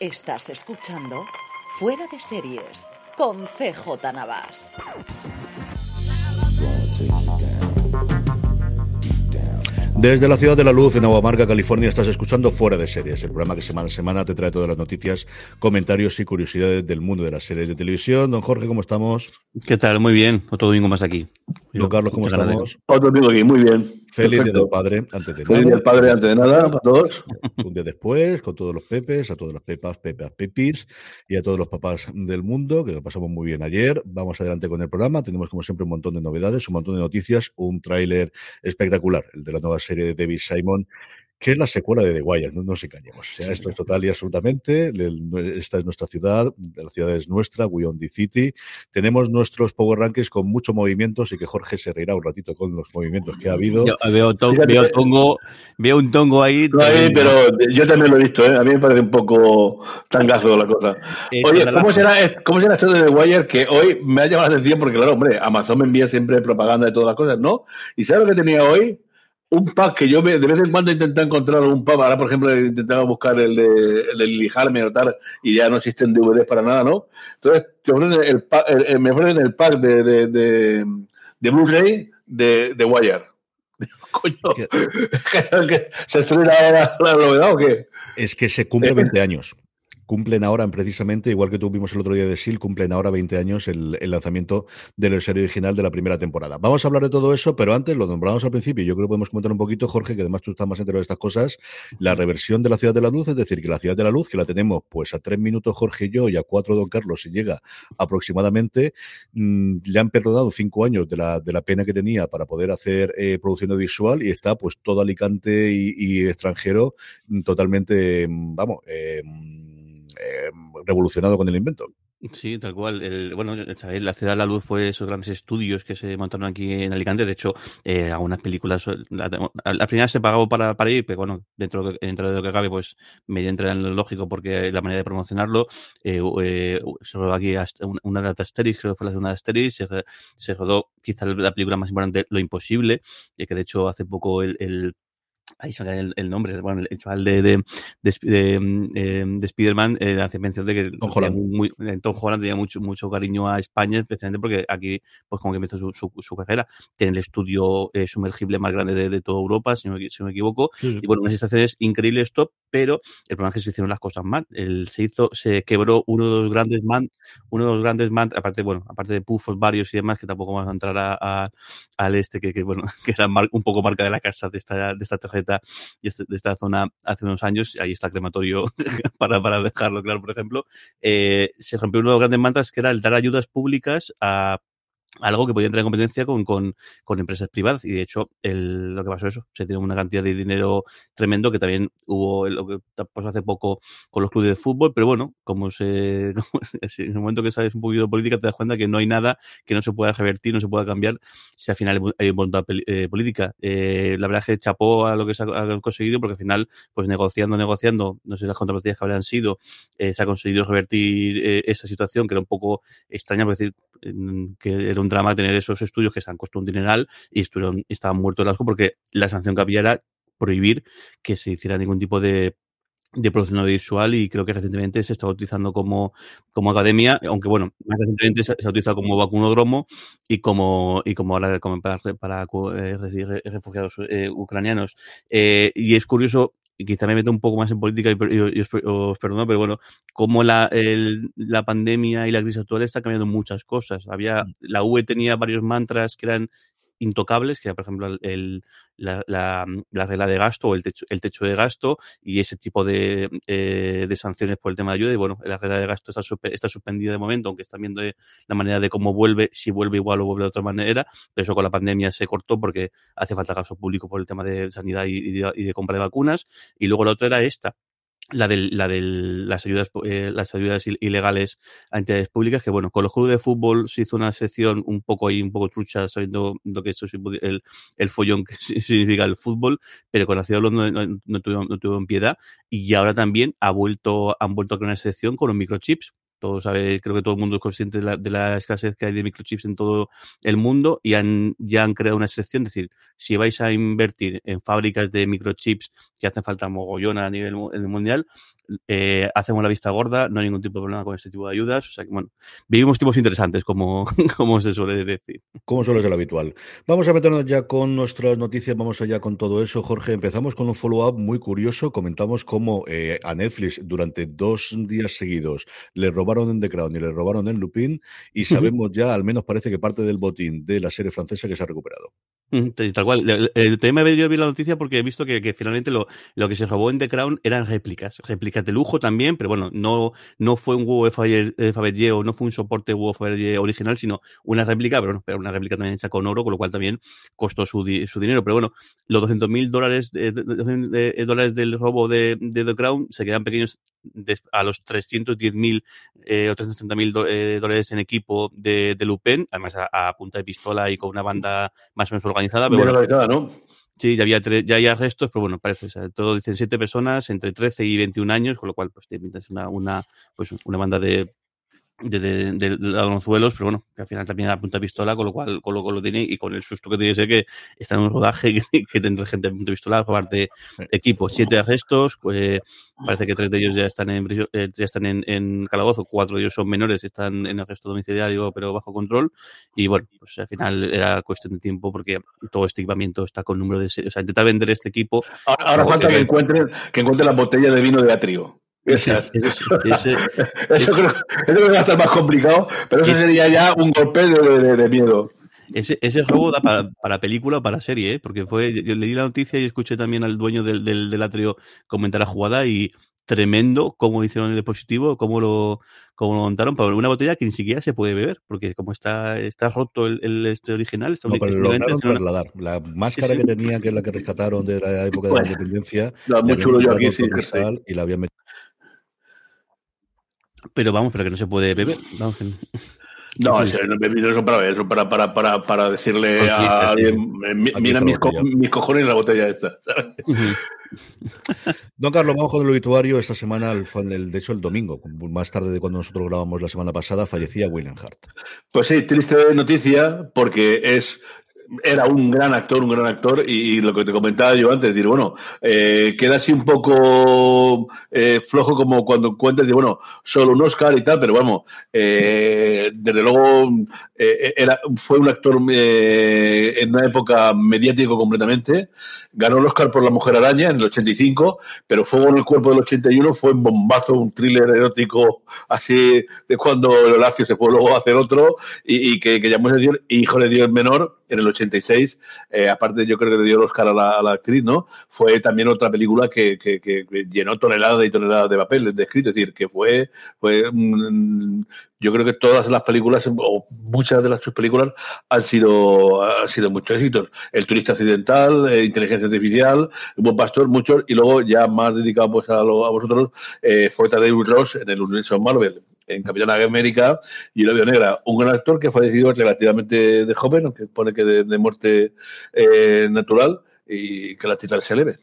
Estás escuchando Fuera de Series con CJ Navas. Desde la Ciudad de la Luz, en Aguamarga, California, estás escuchando Fuera de Series, el programa que semana a semana te trae todas las noticias, comentarios y curiosidades del mundo de las series de televisión. Don Jorge, ¿cómo estamos? ¿Qué tal? Muy bien. Otro domingo más aquí. Don Carlos, ¿cómo estamos? Otro domingo aquí, muy bien. Feliz Día del Padre, antes de Feliz Día del Padre, antes de nada, para todos. Un día después, con todos los pepes, a todas las pepas, pepas, pepis y a todos los papás del mundo, que lo pasamos muy bien ayer. Vamos adelante con el programa. Tenemos, como siempre, un montón de novedades, un montón de noticias, un tráiler espectacular, el de la nueva serie de David Simon, que es la secuela de The Wire, no nos engañemos. O sea, esto es total y absolutamente. Esta es nuestra ciudad, la ciudad es nuestra, We Own the City. Tenemos nuestros Power Rankings con mucho movimiento, así que Jorge se reirá un ratito con los movimientos que ha habido. Yo veo, to veo, tongo, veo un tongo ahí. No, ahí pero yo también lo he visto, ¿eh? a mí me parece un poco tangazo la cosa. Oye, ¿cómo será, ¿cómo será esto de The Wire que hoy me ha llamado la atención? Porque, claro, hombre, Amazon me envía siempre propaganda de todas las cosas, ¿no? ¿Y sabes lo que tenía hoy? Un pack que yo de vez en cuando intento encontrar un pack, ahora por ejemplo intentaba buscar el de, el de Lijarme o tal, y ya no existen DVDs para nada, ¿no? Entonces te ofrecen el, pack, el, me ofrecen el pack de, de, de, de Blu-ray de, de Wire. Coño, ¿se estrena ahora la novedad o qué? Es que se cumple 20 años cumplen ahora precisamente, igual que tuvimos el otro día de SIL, cumplen ahora 20 años el, el lanzamiento de la serie original de la primera temporada. Vamos a hablar de todo eso, pero antes lo nombramos al principio. Yo creo que podemos comentar un poquito, Jorge, que además tú estás más enterado de estas cosas. La reversión de la Ciudad de la Luz, es decir, que la Ciudad de la Luz, que la tenemos pues a tres minutos Jorge y yo y a cuatro Don Carlos, si llega aproximadamente, mmm, le han perdonado cinco años de la, de la pena que tenía para poder hacer eh, producción audiovisual y está pues todo Alicante y, y extranjero totalmente, vamos, eh, eh, revolucionado con el invento. Sí, tal cual. Bueno, la Ciudad de la Luz fue esos grandes estudios que se montaron aquí en Alicante. De hecho, eh, algunas películas, la, la, primera se pagó para, para ir, pero bueno, dentro, dentro de lo que cabe, pues me entra en lo lógico porque la manera de promocionarlo. Eh, eh, se rodó aquí una de Asterix, creo que fue la segunda de Asterix. Se, se rodó quizá la película más importante, Lo Imposible, que de hecho hace poco el ahí se me el, el, nombre, bueno, el chaval de, de, de, de, eh, de Spider-Man eh, hace mención de que Tom Holland, muy, muy, Tom Holland tenía mucho, mucho cariño a España, especialmente porque aquí, pues como que empezó su, su, su carrera, tiene el estudio eh, sumergible más grande de, de, toda Europa, si no, si no me equivoco, sí. y bueno, unas situaciones increíbles top, pero el problema es que se hicieron las cosas mal, el, se hizo, se quebró uno de los grandes man, uno de los grandes man, aparte, bueno, aparte de pufos varios y demás, que tampoco vamos a entrar a, a, al este, que, que bueno, que era mar, un poco marca de la casa de esta, de esta tarjeta de esta zona hace unos años, ahí está el crematorio para, para dejarlo claro, por ejemplo, eh, se rompió uno de los grandes mantras que era el dar ayudas públicas a algo que podía entrar en competencia con, con, con empresas privadas y de hecho el, lo que pasó eso, se tiene una cantidad de dinero tremendo que también hubo lo que pasó hace poco con los clubes de fútbol, pero bueno, como se en el momento que sabes un poquito de política te das cuenta que no hay nada que no se pueda revertir, no se pueda cambiar si al final hay voluntad eh, política. Eh, la verdad es que chapó a lo que se ha conseguido porque al final, pues negociando, negociando, no sé las contrapartidas que habrían sido, eh, se ha conseguido revertir eh, esa situación que era un poco extraña, por decir, que era un drama tener esos estudios que se han costado un dineral y estuvieron, estaban muertos de asco porque la sanción que había era prohibir que se hiciera ningún tipo de de producción audiovisual y creo que recientemente se está utilizando como, como academia, aunque bueno, más recientemente se, ha utilizado como vacunódromo y como, y como para, para eh, refugiados eh, ucranianos. Eh, y es curioso, quizá me meto un poco más en política y, os, perdono, pero bueno, como la, la pandemia y la crisis actual está cambiando muchas cosas. Había, mm. la UE tenía varios mantras que eran intocables, que era, por ejemplo, el, la, la, la, regla de gasto o el techo, el techo de gasto y ese tipo de, eh, de sanciones por el tema de ayuda. Y bueno, la regla de gasto está, está suspendida de momento, aunque están viendo la manera de cómo vuelve, si vuelve igual o vuelve de otra manera. Pero eso con la pandemia se cortó porque hace falta gasto público por el tema de sanidad y, y de compra de vacunas. Y luego la otra era esta, la de, la de las ayudas eh, las ayudas ilegales a entidades públicas que bueno con los clubes de fútbol se hizo una sección un poco ahí un poco trucha sabiendo lo que eso el, el follón que significa el fútbol pero con la ciudad no, no, no, tuvieron, no tuvieron piedad. Y ahora también ha vuelto han vuelto a crear una sección con los microchips todo sabe, creo que todo el mundo es consciente de la, de la, escasez que hay de microchips en todo el mundo y han, ya han creado una excepción. Es decir, si vais a invertir en fábricas de microchips que hacen falta mogollón a nivel mundial, eh, hacemos la vista gorda, no hay ningún tipo de problema con este tipo de ayudas. O sea que, bueno, vivimos tipos interesantes, como, como se suele decir. Como suele ser habitual. Vamos a meternos ya con nuestras noticias, vamos allá con todo eso. Jorge, empezamos con un follow-up muy curioso. Comentamos cómo eh, a Netflix durante dos días seguidos le robaron en The Crown y le robaron en Lupin, y sabemos ya, al menos parece que parte del botín de la serie francesa que se ha recuperado. Tal cual. El tema me vi la noticia porque he visto que, que, finalmente lo, lo que se robó en The Crown eran réplicas. Réplicas de lujo también, pero bueno, no, no fue un huevo de Fabergé o no fue un soporte huevo Fabergé original, sino una réplica, pero, bueno, pero una réplica también hecha con oro, con lo cual también costó su, su dinero. Pero bueno, los 200 mil dólares, dólares del robo de, de, The Crown se quedan pequeños a los 310 mil eh, o 330 mil eh, dólares en equipo de, de Lupin, además a, a, punta de pistola y con una banda más o menos organizada. Pero Bien organizada, ¿no? Sí, ya había, ya había restos, pero bueno, parece, o sea, todo 17 personas entre 13 y 21 años, con lo cual, pues, te una, una, pues, una banda de de, de, de, ladronzuelos, pero bueno, que al final también a punta de pistola, con lo cual con lo, con lo tiene y con el susto que tiene que ser que está en un rodaje que, que tendrá gente a punta de pistola por parte de equipo. Siete arrestos, pues, parece que tres de ellos ya están en eh, ya están en, en, calabozo, cuatro de ellos son menores, están en arresto domiciliario pero bajo control y bueno, pues al final era cuestión de tiempo porque todo este equipamiento está con número de... O sea, intentar vender este equipo... Ahora, ahora falta que encuentren, que encuentren la botella de vino de atrio. Ese, ese, eso, creo, que va a estar más complicado, pero eso sería ya un golpe de, de, de miedo. Ese, ese juego da para, para, película o para serie, ¿eh? porque fue, yo leí la noticia y escuché también al dueño del, del, del atrio comentar la jugada y tremendo cómo hicieron el dispositivo, cómo lo, cómo lo montaron para una botella que ni siquiera se puede beber, porque como está, está roto el, el este original, está no, pero lo trasladar. La máscara sí, sí. que tenía, que es la que rescataron de la época de la independencia, no, muy chulo yo aquí, sí, y la habían metido pero vamos, pero que no se puede beber. Vamos, no, eso no eso para eso para, para, para, para decirle pues a alguien, mira mis, co mis, cojones la botella esta. Don Carlos, vamos con el obituario. Esta semana, el, de hecho, el domingo, más tarde de cuando nosotros grabamos la semana pasada, fallecía William Hart. Pues sí, triste noticia, porque es era un gran actor, un gran actor, y, lo que te comentaba yo antes, decir, bueno, eh, queda así un poco eh, flojo como cuando cuentas, de, bueno, solo un Oscar y tal, pero vamos, eh, desde luego eh, era, fue un actor eh, en una época mediático completamente, ganó el Oscar por La Mujer Araña en el 85, pero Fuego en el Cuerpo del 81 fue un bombazo, un thriller erótico así de cuando el Horacio se fue luego a hacer otro, y, y que, llamó a Dios Hijo de Dios Menor, en el 86, eh, aparte yo creo que le dio el Oscar a la, actriz, ¿no? Fue también otra película que, que, que llenó toneladas y toneladas de papel de escrito, es decir, que fue, fue mm, yo creo que todas las películas, o muchas de las sus películas, han sido, han sido muchos éxitos. El turista accidental, eh, inteligencia artificial, buen pastor, muchos, y luego ya más dedicado pues a, lo, a vosotros, eh, fue David Ross en el universo Marvel en Capitán América y La Vio Negra, un gran actor que ha fallecido relativamente de joven, aunque pone que de, muerte eh, natural, y que la titular se eleve.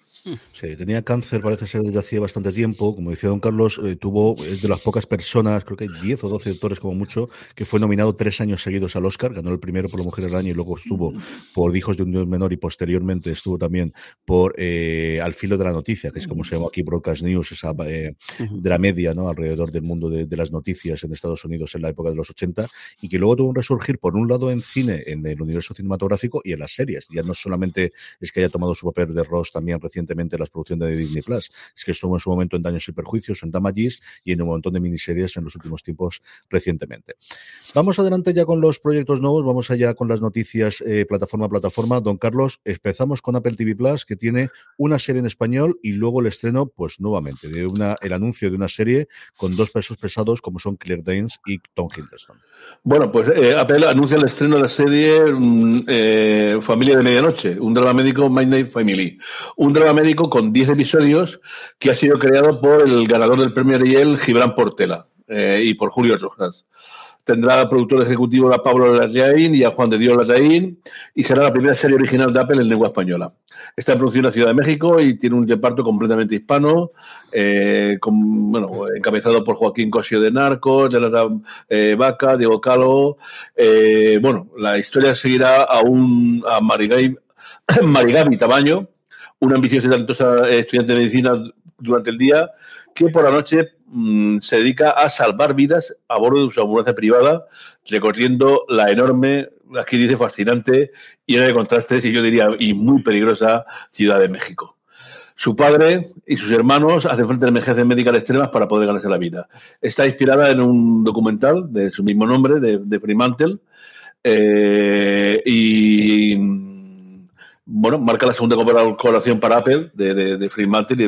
Sí, tenía cáncer, parece ser desde hacía bastante tiempo. Como decía don Carlos, eh, tuvo, es de las pocas personas, creo que hay 10 o 12 actores como mucho, que fue nominado tres años seguidos al Oscar. Ganó el primero por La Mujer del Año y luego estuvo por Hijos de un Dios Menor y posteriormente estuvo también por eh, Al Filo de la Noticia, que es como se llama aquí Broadcast News, esa eh, de la media ¿no? alrededor del mundo de, de, las noticias en Estados Unidos en la época de los 80 y que luego tuvo un resurgir por un lado en cine, en el universo cinematográfico y en las series. Ya no solamente es que haya tomado su papel de Ross también recientemente en las producciones de Disney Plus, es que estuvo en su momento en Daños y Perjuicios, en Damages y en un montón de miniseries en los últimos tiempos recientemente. Vamos adelante ya con los proyectos nuevos, vamos allá con las noticias eh, plataforma a plataforma. Don Carlos, empezamos con Apple TV Plus, que tiene una serie en español y luego el estreno, pues nuevamente, de una, el anuncio de una serie con dos pesos pesados como son Claire Danes y Tom Hiddleston. Bueno, pues eh, Apple anuncia el estreno de la serie mm, eh, Familia de Medianoche, un drama médico Night Family. Un drama médico con 10 episodios que ha sido creado por el ganador del premio Ariel, Gibran Portela, eh, y por Julio Rojas. Tendrá productor ejecutivo a Pablo Larraín y a Juan de Dios Larraín y será la primera serie original de Apple en lengua española. Está producida en la Ciudad de México y tiene un reparto completamente hispano, eh, con, encabezado por Joaquín Cosio de Narcos, Jonathan eh, Vaca, Diego Calo. Eh, bueno, la historia seguirá a un a Tamaño, una ambiciosa y talentosa estudiante de medicina durante el día, que por la noche mmm, se dedica a salvar vidas a bordo de su ambulancia privada, recorriendo la enorme, aquí dice fascinante, y de contrastes, y yo diría, y muy peligrosa Ciudad de México. Su padre y sus hermanos hacen frente a emergencias médicas extremas para poder ganarse la vida. Está inspirada en un documental de su mismo nombre, de, de Fremantle, eh, y bueno, marca la segunda colaboración para Apple de, de, de Fremantle y de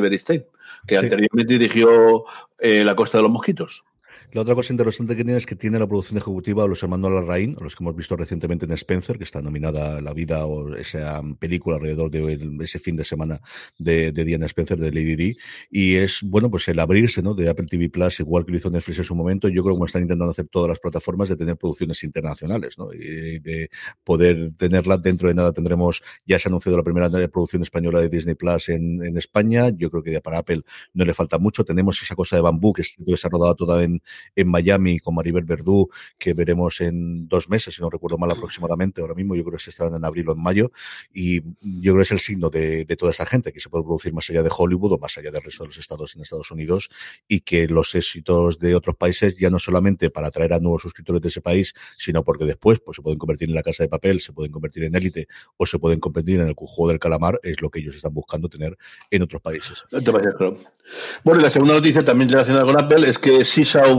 que sí. anteriormente dirigió eh, La Costa de los Mosquitos. La otra cosa interesante que tiene es que tiene la producción ejecutiva de los hermanos Larraín, los que hemos visto recientemente en Spencer, que está nominada La Vida o esa película alrededor de ese fin de semana de, de Diana Spencer de Lady D. Y es, bueno, pues el abrirse ¿no? de Apple TV Plus, igual que lo hizo Netflix en su momento, yo creo que como están intentando hacer todas las plataformas, de tener producciones internacionales, ¿no? Y de poder tenerla dentro de nada tendremos, ya se ha anunciado la primera producción española de Disney Plus en, en España, yo creo que para Apple no le falta mucho, tenemos esa cosa de bambú que se ha rodado toda en, en Miami con Maribel Verdú, que veremos en dos meses, si no recuerdo mal aproximadamente, ahora mismo. Yo creo que se estarán en abril o en mayo, y yo creo que es el signo de, de, toda esta gente, que se puede producir más allá de Hollywood o más allá del resto de los estados en Estados Unidos, y que los éxitos de otros países, ya no solamente para atraer a nuevos suscriptores de ese país, sino porque después pues, se pueden convertir en la casa de papel, se pueden convertir en élite o se pueden convertir en el juego del calamar, es lo que ellos están buscando tener en otros países. Bueno, y la segunda noticia también relacionada con Apple es que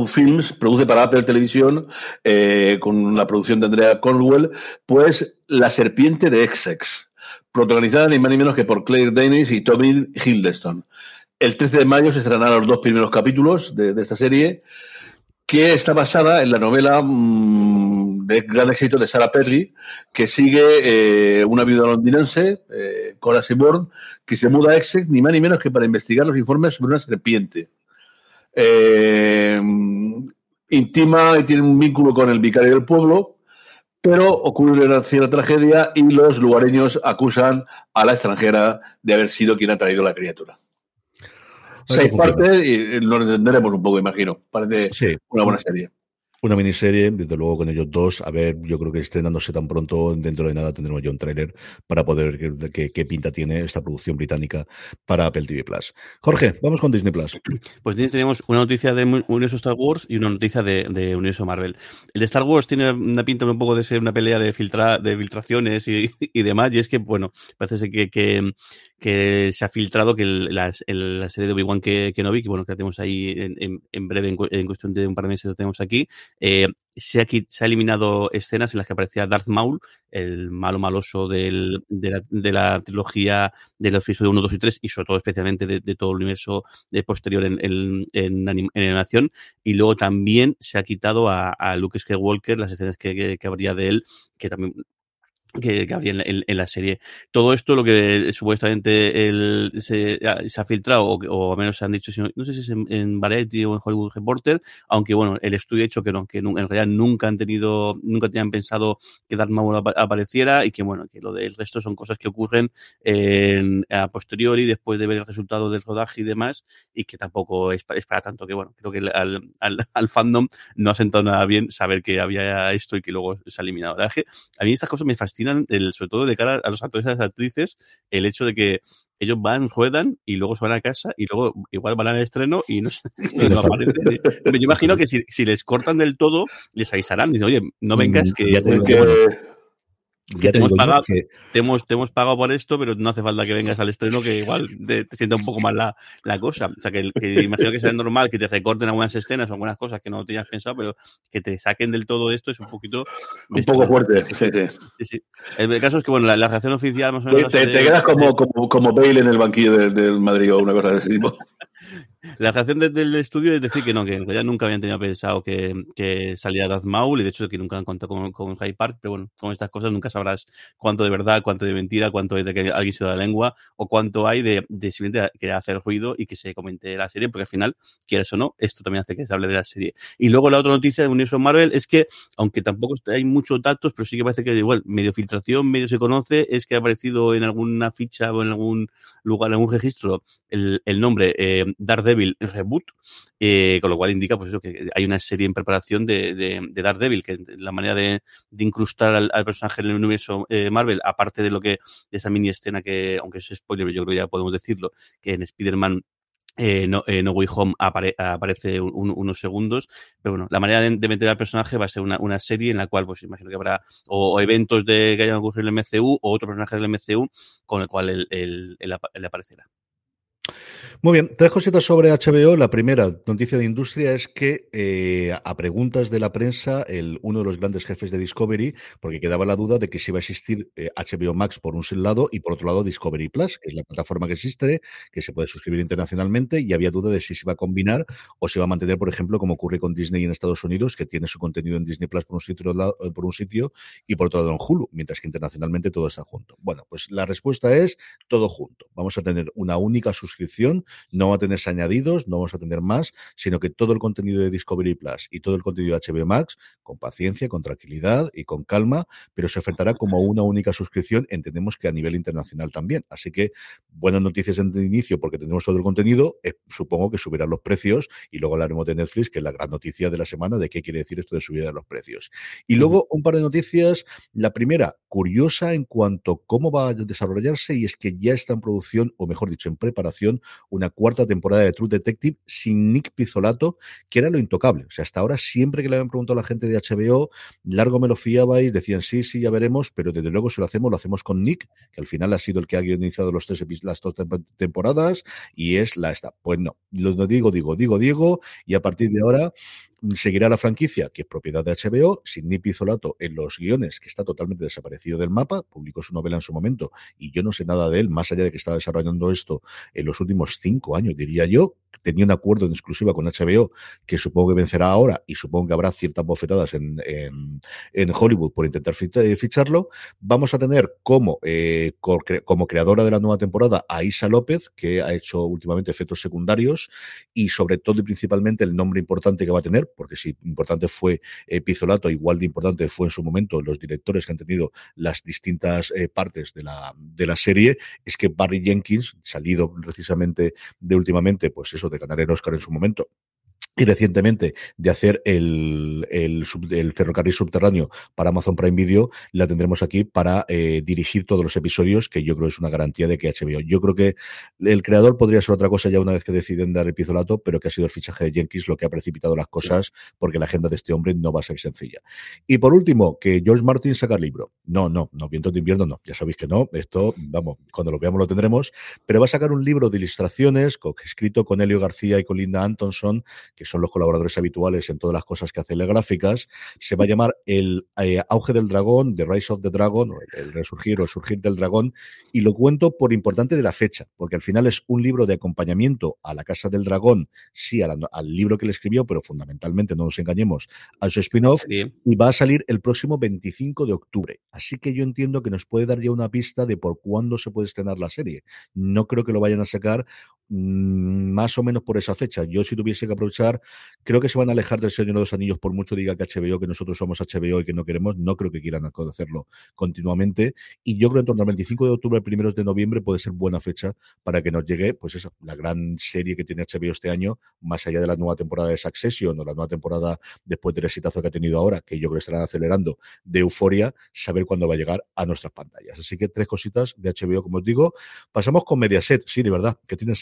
Films produce para Apple Televisión, eh, con la producción de Andrea Cornwell, pues La Serpiente de Essex, protagonizada ni más ni menos que por Claire Danes y Tommy Hiddleston. El 13 de mayo se estrenarán los dos primeros capítulos de, esta serie, que está basada en la novela mmm, de gran éxito de Sarah Perry, que sigue eh, una viuda londinense, eh, Cora Seaborn, que se muda a Essex ni más ni menos que para investigar los informes sobre una serpiente. Eh, intima y tiene un vínculo con el vicario del pueblo, pero ocurre una cierta tragedia y los lugareños acusan a la extranjera de haber sido quien ha traído la criatura. Seis partes y lo entenderemos un poco, imagino. Parece sí. una buena serie una miniserie, desde luego con ellos dos. A ver, yo creo que estrenándose tan pronto, dentro de nada tendremos ya un tráiler para poder ver qué, qué, pinta tiene esta producción británica para Apple TV Plus. Jorge, vamos con Disney Plus. Pues tenemos una noticia de Universo Star Wars y una noticia de, de, Universo Marvel. El de Star Wars tiene una pinta un poco de ser una pelea de, filtra, de filtraciones y, y demás, y es que, bueno, parece que, que, se ha filtrado que la, la, serie de Obi-Wan que, que no vi, que bueno, que la tenemos ahí en, en, breve, en, cuestión de un par de meses la tenemos aquí, eh, se, ha, se, ha, eliminado escenas en las que aparecía Darth Maul, el malo maloso del, de, la, de, la, trilogía de los episodios 1, 2 y 3, y sobre todo especialmente de, de todo el universo eh, posterior en, en, en, anim, en, animación. Y luego también se ha quitado a, a Luke Skywalker las escenas que, que habría de él, que también que, había en, la serie. Todo esto, lo que supuestamente el, se, ha filtrado, o, al menos se han dicho, no sé si es en, Variety o en Hollywood Reporter, aunque bueno, el estudio ha dicho que no, que en realidad nunca han tenido, nunca tenían pensado que Darth Maul apareciera y que bueno, que lo del resto son cosas que ocurren en, a posteriori, después de ver el resultado del rodaje y demás, y que tampoco es, para tanto, que bueno, creo que al, al, fandom no ha sentado nada bien saber que había esto y que luego se ha eliminado. A mí estas cosas me fascinan el, sobre todo de cara a los actores y las actrices, el hecho de que ellos van, juegan y luego se van a casa y luego igual van al estreno y no, no aparecen. Yo imagino que si, si, les cortan del todo, les avisarán. Dicen, oye, no mm, vengas que... Ya te, hemos pagado, que... te, hemos, te, hemos, pagado por esto, pero no hace falta que vengas al estreno, que igual te, sienta un poco mal la, la, cosa. O sea, que, que imagino que sea normal que te recorten algunas escenas o algunas cosas que no tenías pensado, pero que te saquen del todo esto es un poquito. Un poco fuerte, sí, sí. sí, El caso es que, bueno, la, la reacción oficial más o menos. Te, quedas como, como, como Bale en el banquillo del, del Madrid o una cosa de ese tipo. La reacción del estudio es decir que no, que en realidad nunca habían tenido pensado que, que saliera Darth Maul y de hecho que nunca han contado con, con High Park, pero bueno, con estas cosas nunca sabrás cuánto de verdad, cuánto de mentira, cuánto es de que alguien se da la lengua o cuánto hay de, de simplemente que hacer ruido y que se comente la serie, porque al final, quieras o no, esto también hace que se hable de la serie. Y luego la otra noticia de Universo Marvel es que, aunque tampoco hay muchos datos, pero sí que parece que igual, medio filtración, medio se conoce, es que ha aparecido en alguna ficha o en algún lugar, en algún registro, el, el nombre eh, Daredevil Reboot, eh, con lo cual indica pues eso, que hay una serie en preparación de, de, Daredevil, que la manera de, incrustar al, personaje en el universo eh, Marvel, aparte de lo que, de esa mini escena que, aunque es spoiler, yo creo que ya podemos decirlo, que en Spider-Man eh, no, no, Way Home aparece unos segundos, pero bueno, la manera de, meter al personaje va a ser una, una, serie en la cual, pues imagino que habrá o, eventos de que hayan ocurrido en el MCU o otro personaje del MCU con el cual él aparecerá. Muy bien, tres cositas sobre HBO. La primera noticia de industria es que eh, a preguntas de la prensa, el, uno de los grandes jefes de Discovery, porque quedaba la duda de que si iba a existir HBO eh, Max por un lado y por otro lado Discovery Plus, que es la plataforma que existe, que se puede suscribir internacionalmente, y había duda de si se iba a combinar o se iba a mantener, por ejemplo, como ocurre con Disney en Estados Unidos, que tiene su contenido en Disney Plus por un sitio, eh, por un sitio y por otro lado en Hulu, mientras que internacionalmente todo está junto. Bueno, pues la respuesta es todo junto. Vamos a tener una única suscripción no va a tener añadidos, no vamos a tener más, sino que todo el contenido de Discovery Plus y todo el contenido de HBO Max, con paciencia, con tranquilidad y con calma, pero se ofertará como una única suscripción, entendemos que a nivel internacional también. Así que buenas noticias en el inicio porque tendremos todo el contenido, eh, supongo que subirán los precios y luego hablaremos de Netflix, que es la gran noticia de la semana de qué quiere decir esto de subida de los precios. Y luego un par de noticias. La primera, curiosa en cuanto a cómo va a desarrollarse y es que ya está en producción, o mejor dicho, en preparación, una cuarta temporada de True Detective sin Nick Pizzolato, que era lo intocable. O sea, hasta ahora siempre que le habían preguntado a la gente de HBO, largo me lo fiabais, decían sí, sí, ya veremos, pero desde luego si lo hacemos, lo hacemos con Nick, que al final ha sido el que ha guionizado los tres, las dos temporadas y es la esta. Pues no, lo digo, digo, digo, digo, y a partir de ahora seguirá la franquicia, que es propiedad de HBO, sin Nick Pizzolato en los guiones, que está totalmente desaparecido del mapa, publicó su novela en su momento, y yo no sé nada de él, más allá de que estaba desarrollando esto en los últimos cinco años, diría yo, tenía un acuerdo en exclusiva con HBO, que supongo que vencerá ahora, y supongo que habrá ciertas bofetadas en, Hollywood por intentar eh, ficharlo. Vamos a tener como, eh, como creadora de la nueva temporada a Isa López, que ha hecho últimamente efectos secundarios, y sobre todo y principalmente el nombre importante que va a tener, porque si importante fue eh, Pizzolato, igual de importante fue en su momento los directores que han tenido las distintas eh, partes de la, de la serie, es que Barry Jenkins, salido precisamente de últimamente, pues eso, de ganar el Oscar en su momento, y recientemente de hacer el, el, el, ferrocarril subterráneo para Amazon Prime Video, la tendremos aquí para eh, dirigir todos los episodios, que yo creo es una garantía de que HBO. Yo creo que el creador podría ser otra cosa ya una vez que deciden dar el pizolato, pero que ha sido el fichaje de Jenkins lo que ha precipitado las cosas, porque la agenda de este hombre no va a ser sencilla. Y por último, que George Martin saca el libro. No, no, no, Vientos de invierno no, ya sabéis que no, esto, vamos, cuando lo veamos lo tendremos, pero va a sacar un libro de ilustraciones escrito con Helio García y con Linda Antonson, que son los colaboradores habituales en todas las cosas que hace las gráficas. Se va a llamar El eh, Auge del Dragón, The Rise of the Dragon, el, resurgir o el surgir del dragón, y lo cuento por importante de la fecha, porque al final es un libro de acompañamiento a la Casa del Dragón, sí, al, libro que le escribió, pero fundamentalmente, no nos engañemos, a su spin-off, y va a salir el próximo 25 de octubre. Así que yo entiendo que nos puede dar ya una pista de por cuándo se puede estrenar la serie. No creo que lo vayan a sacar más o menos por esa fecha. Yo si tuviese que aprovechar, creo que se van a alejar del Señor de los Anillos por mucho diga que HBO, que nosotros somos HBO y que no queremos, no creo que quieran hacerlo continuamente. Y yo creo que en torno al 25 de octubre, primeros de noviembre puede ser buena fecha para que nos llegue, pues esa, la gran serie que tiene HBO este año, más allá de la nueva temporada de Succession o la nueva temporada después del exitazo que ha tenido ahora, que yo creo que estarán acelerando, de Euforia, saber cuándo va a llegar a nuestras pantallas. Así que tres cositas de HBO, como os digo. Pasamos con Mediaset, sí, de verdad, que tienen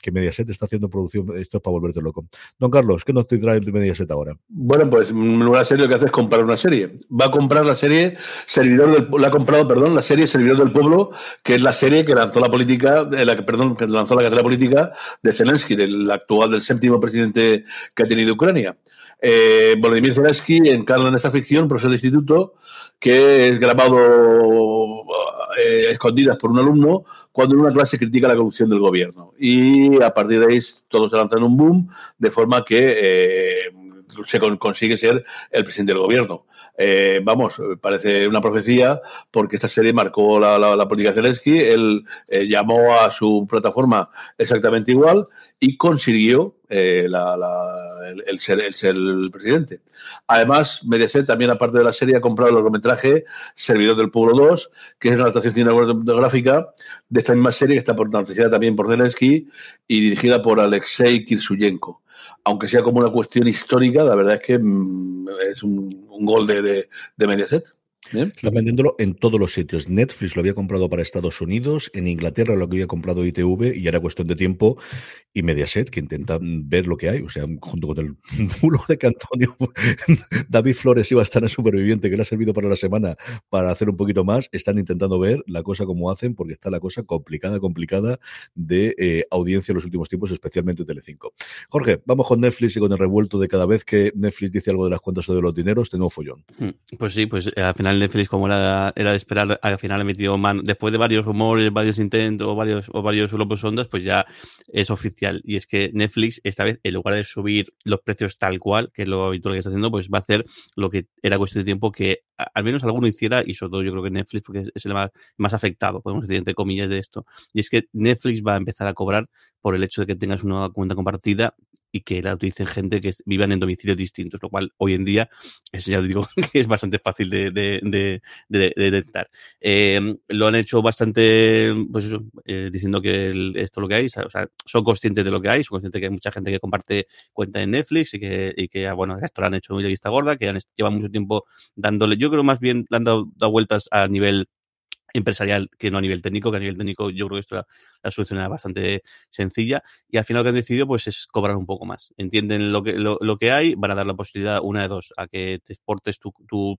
que Mediaset está haciendo producción, esto es para volverte loco. Don Carlos, ¿qué nos trae de Mediaset ahora? Bueno, pues una serie lo que hace es comprar una serie. Va a comprar la serie Servidor del la ha comprado, perdón, la serie Servidor del Pueblo, que es la serie que lanzó la política, eh, la perdón, que lanzó la carrera política de Zelensky, del actual, del séptimo presidente que ha tenido Ucrania. Eh, Volodymyr Zelensky encarna en esta ficción, profesor de instituto, que es grabado eh, escondidas por un alumno cuando en una clase critica la corrupción del gobierno. Y a partir de ahí todo se lanza en un boom, de forma que eh, se consigue ser el presidente del gobierno. Eh, vamos, parece una profecía porque esta serie marcó la, política de Zelensky. Él llamó a su plataforma exactamente igual y consiguió eh, el, ser, el, presidente. Además, Mediaset también, aparte de la serie, ha comprado el largometraje Servidor del Pueblo 2, que es una adaptación cinematográfica de esta misma serie que está protagonizada también por Zelensky y dirigida por Alexei Kirsuyenko aunque sea como una cuestión histórica, la verdad es que mm, es un, gol de, de, de Mediaset. Están vendiéndolo en todos los sitios. Netflix lo había comprado para Estados Unidos, en Inglaterra lo había comprado ITV y era cuestión de tiempo. Y Mediaset, que intentan ver lo que hay. O sea, junto con el bulo de que Antonio, David Flores iba a estar en Superviviente, que le ha servido para la semana para hacer un poquito más. Están intentando ver la cosa como hacen, porque está la cosa complicada, complicada de eh, audiencia en los últimos tiempos, especialmente Telecinco. Jorge, vamos con Netflix y con el revuelto de cada vez que Netflix dice algo de las cuentas o de los dineros, de nuevo follón. Mm, pues sí, pues al final Netflix, como era, de esperar, al final ha metido mano, después de varios rumores, varios intentos, varios, o varios globos ondas, pues ya es oficial. Y es que Netflix, esta vez, en lugar de subir los precios tal cual, que es lo habitual que está haciendo, pues va a hacer lo que era cuestión de tiempo que al menos alguno hiciera, y sobre todo yo creo que Netflix, porque es el más, más afectado, podemos decir, entre comillas, de esto. Y es que Netflix va a empezar a cobrar por el hecho de que tengas una cuenta compartida y que la utilicen gente que vivan en domicilios distintos, lo cual hoy en día, eso ya digo que es bastante fácil de, de, detectar. Em, lo han hecho bastante, pues eso, eh, diciendo que esto es lo que hay, o sea, son conscientes de lo que hay, son conscientes que hay mucha gente que comparte cuenta en Netflix y que, que bueno, esto lo han hecho muy de vista gorda, que han, llevan mucho tiempo dándole, yo creo más bien le han dado, dado vueltas a nivel empresarial que no a nivel técnico, que a nivel técnico yo creo que esto la, la solución era bastante sencilla y al final lo que han decidido pues es cobrar un poco más. Entienden lo que, lo, lo que hay, van a dar la posibilidad una de dos a que te exportes tu, tu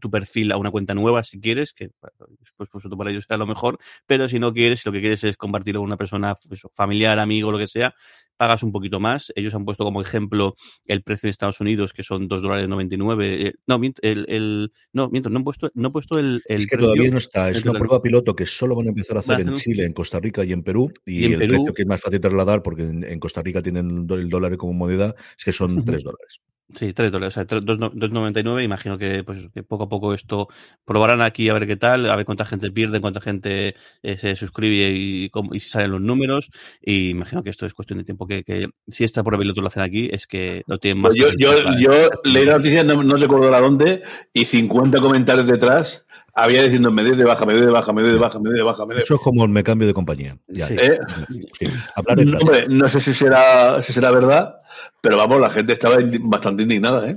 Tu perfil a una cuenta nueva si quieres, que pues, pues, para ellos sea lo mejor, pero si no quieres, si lo que quieres es compartirlo con una persona pues, familiar, amigo, lo que sea, pagas un poquito más. Ellos han puesto como ejemplo el precio en Estados Unidos, que son 2 dólares 99. Eh, no, el, el, no, miento, no han puesto, no han puesto el, el Es que todavía no está, es una prueba piloto que solo van a empezar a hacer en Chile, en Costa Rica y en Perú, y, el precio que es más fácil trasladar, porque en, Costa Rica tienen el dólar como moneda, es que son 3 dólares. Sí, 3 dólares, o sea, 2,99. Imagino que, pues, que poco a poco esto probarán aquí a ver qué tal, a ver cuánta gente pierde, cuánta gente eh, se suscribe y, y, si salen los números. Y imagino que esto es cuestión de tiempo que, que si esta prueba y lo hacen aquí, es que lo tienen más. Pues yo, yo, yo leí la noticia, no, no recuerdo a dónde, y 50 comentarios detrás había diciendo me de baja, me de baja, me de baja, me de baja, me de Eso es como me cambio de compañía. ¿Eh? no, sé si será, si será verdad, pero vamos, la gente estaba bastante indignada, ¿eh?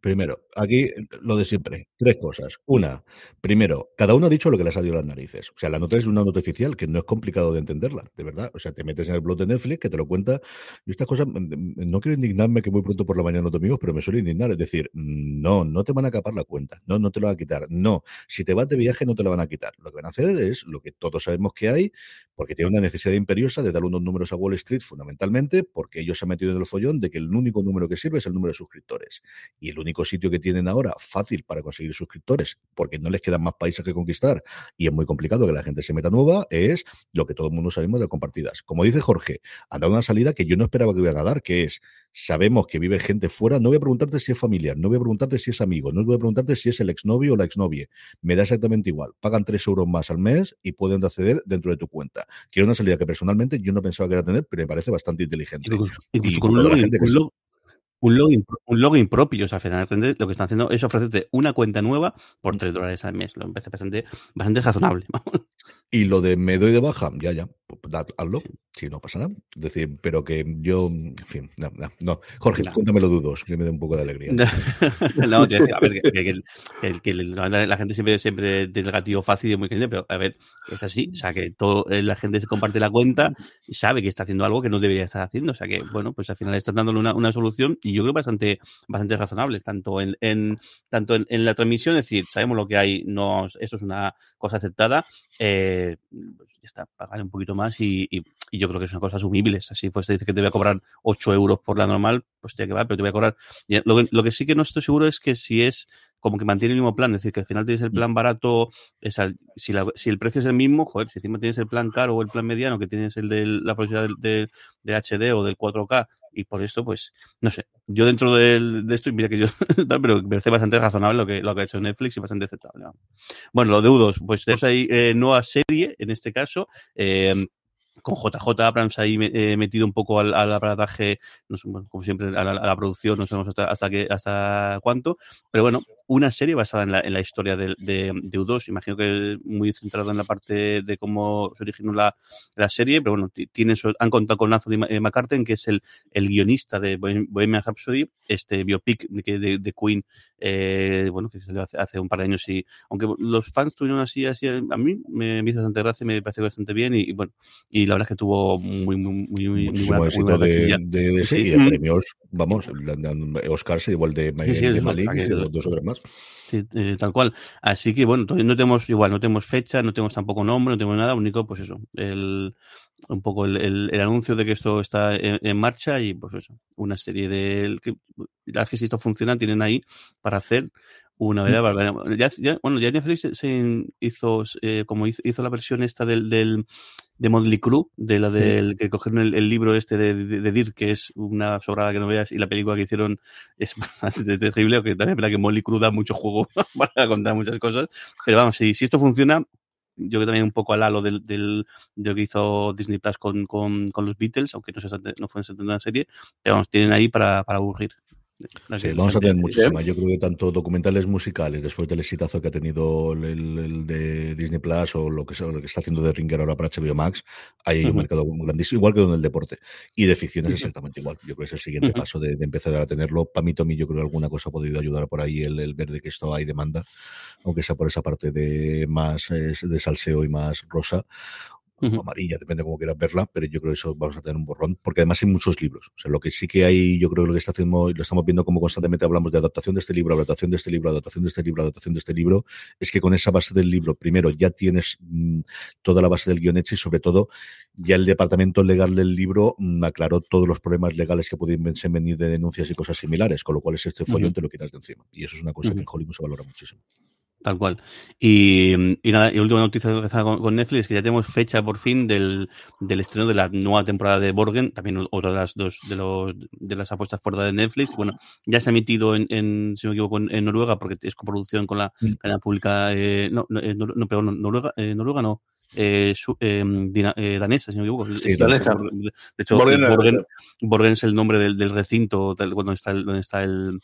Primero, aquí lo de siempre. Tres cosas. Una, primero, cada uno ha dicho lo que le ha salido a las narices. O sea, la nota es una nota oficial que no es complicado de entenderla, de verdad. O sea, te metes en el blog de Netflix que te lo cuenta. Y estas cosas, mm, mm, no quiero indignarme que muy pronto por la mañana no amigos, pero me suele indignar. Es decir, no, no te van a capar la cuenta. No, no te lo van a quitar. No, si te vas de viaje no te lo van a quitar. Lo que van a hacer es lo que todos sabemos que hay, porque tiene una necesidad imperiosa de dar unos números a Wall Street fundamentalmente, porque ellos se han metido en el follón de que el único número que sirve es el número de suscriptores. Y el único sitio que tienen ahora fácil para conseguir suscriptores, porque no les quedan más países que conquistar y es muy complicado que la gente se meta nueva, es lo que todo el mundo sabemos de compartidas. Como dice Jorge, han dado una salida que yo no esperaba que iban a dar, que es, sabemos que vive gente fuera, no voy a preguntarte si es familiar, no voy a preguntarte si es amigo, no voy a preguntarte si es el exnovio o la exnovia, me da exactamente igual, pagan tres euros más al mes y pueden acceder dentro de tu cuenta. Quiero una salida que personalmente yo no pensaba que iba a tener, pero me parece bastante inteligente. Incluso, con un, un login, un login propio. O sea, finalmente lo que están haciendo es ofrecerte una cuenta nueva por 3 dólares al mes. Lo me parece bastante, bastante razonable. Y lo de me doy de baja, ya, ya, hazlo, si no pasa nada. Es decir, pero que yo, en fin, no, no. no. Jorge, cuéntame los dudos, que me dé un poco de alegría. no, yo decía, a ver, que, que, la gente siempre, siempre tiene el gatillo fácil y muy caliente, pero a ver, es así, o sea, que todo, eh, la gente se comparte la cuenta y sabe que está haciendo algo que no debería estar haciendo, o sea, que, bueno, pues al final están dándole una, una solución y yo creo bastante, bastante razonable, tanto en, en tanto en, en, la transmisión, es decir, sabemos lo que hay, no, eso es una cosa aceptada, eh, pues ya está, pagar un poquito más y, yo creo que es una cosa asumible. Así pues dice que te voy a cobrar 8 euros por la normal, pues tiene que va, pero te voy a cobrar. Lo que, sí que no estoy seguro es que si es como que mantiene el mismo plan, es decir, que al final tienes el plan barato, si, si, el precio es el mismo, joder, si encima tienes el plan caro o el plan mediano, que tienes el de la velocidad del, de, HD o del 4K, y por esto, pues, no sé, yo dentro de, esto, mira que yo, pero me parece bastante razonable lo que, lo que ha hecho Netflix y bastante aceptable. Bueno, los deudos, pues tenemos ahí eh, nueva serie, en este caso, eh, con JJ Abrams ahí eh, metido un poco al, al aparataje, no sé, como siempre, a la, producción, no sabemos hasta, hasta, hasta cuánto, pero bueno, una serie basada en la, en la historia de, de, de, U2, imagino que muy centrado en la parte de cómo se originó la, la serie, pero bueno, tienen, han contado con Anthony eh, McCartney, que es el, el guionista de Bohemian Rhapsody, este biopic de, de, Queen, eh, bueno, que salió hace, hace, un par de años y aunque los fans tuvieron así, así, a mí me, me hizo bastante gracia, me parece bastante bien y, y bueno, y la verdad es que tuvo muy, muy, muy, muy buena, éxito de, de, de, sí, de mm. premios, vamos, Oscar igual de, sí, sí, de Malik y dos otros más. Sí, eh, tal cual. Así que bueno, no tenemos igual, no tenemos fecha, no tenemos tampoco nombre, no tenemos nada, único pues eso, el un poco el, el, el anuncio de que esto está en, en, marcha y pues eso, una serie de que, que si esto funciona tienen ahí para hacer una verdad ya, ya, bueno, ya Netflix se hizo, eh, como hizo, hizo, la versión esta del, del de Motley Crue, de la del que cogieron el, el libro este de, de, de, Dirk, que es una sobrada que no veas, y la película que hicieron es bastante terrible, aunque también es verdad que Motley Crue da mucho juego para contar muchas cosas. Pero vamos, si, si esto funciona, yo creo que también un poco al halo del, del, de lo que hizo Disney Plus con, con, con los Beatles, aunque no, se, no fue en una serie, pero vamos, tienen ahí para, para aburrir. Sí, vamos a tener muchísimas. Yo creo que tanto documentales musicales, después del exitazo que ha tenido el, el de Disney Plus o lo que, lo que, está haciendo de Ringer ahora para HBO Max, hay un mercado grandísimo, igual que en el deporte. Y de ficción es exactamente igual. Yo creo que es el siguiente paso de, de, empezar a tenerlo. Para mí, Tommy, yo creo que alguna cosa ha podido ayudar por ahí el, el ver de que esto hay demanda, aunque sea por esa parte de más de salseo y más rosa uh -huh. amarilla, depende de cómo quieras verla, pero yo creo que eso vamos a tener un borrón, porque además hay muchos libros. O sea, lo que sí que hay, yo creo que lo que está haciendo, lo estamos viendo como constantemente hablamos de adaptación de este libro, adaptación de este libro, adaptación de este libro, adaptación de este libro, es que con esa base del libro, primero, ya tienes mmm, toda la base del guion hecha y sobre todo, ya el departamento legal del libro mmm, aclaró todos los problemas legales que pueden venir de denuncias y cosas similares, con lo cual es este follón uh -huh. te lo quitas de encima. Y eso es una cosa uh -huh. que en Hollywood se valora muchísimo. Tal cual. Y, y nada, y última noticia con, con Netflix, que ya tenemos fecha por fin del, del estreno de la nueva temporada de Borgen, también otra de las dos de, los, de las apuestas fuera de Netflix. Bueno, ya se ha emitido en, en si no me equivoco, en, en, Noruega, porque es coproducción con la cadena pública, eh, no, no, no, no, pero Noruega, eh, Noruega no. Eh, su, eh, dina, eh, danesa, si no me equivoco. Sí, danesa. De hecho, Borgen, Borgen, Borgen, es el nombre del, del recinto donde está el, donde está el,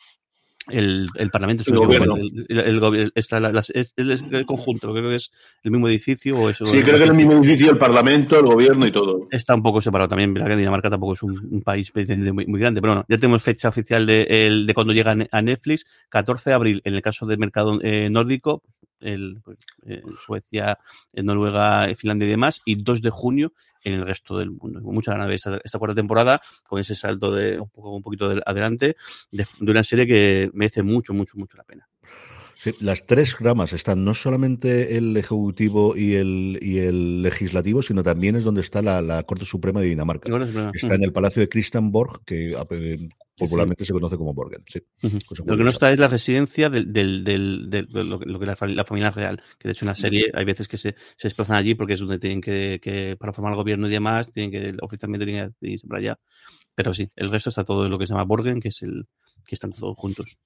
el, el Parlamento, el gobierno. El, el, está la, las, es, el, conjunto, creo que es el mismo edificio. O eso, sí, creo que es el mismo edificio, el Parlamento, el gobierno y todo. Está un poco separado también, verdad que Dinamarca tampoco es un, un país muy, muy, grande, pero bueno, ya tenemos fecha oficial de, el, de cuando llega a Netflix, 14 de abril, en el caso del mercado eh, nórdico, el, pues, eh, Suecia, Noruega, Finlandia y demás, y 2 de junio en el resto del mundo. Muchas ganas de ver esta, cuarta temporada con ese salto de un poco un poquito de adelante de, de una serie que merece mucho, mucho, mucho la pena. Sí, las tres ramas están no solamente el ejecutivo y el, y el legislativo, sino también es donde está la, la Corte Suprema de Dinamarca. Está en el Palacio de Christianborg, que popularmente sí. se conoce como Borgen. Sí. Uh -huh. Lo que no está es la residencia del, del, del, del de lo, lo, que la, la, familia real, que de hecho en la serie hay veces que se, se desplazan allí porque es donde tienen que, que, para formar el gobierno y demás, tienen que, oficialmente tienen que irse para allá. Pero sí, el resto está todo en lo que se llama Borgen, que es el que están todos juntos.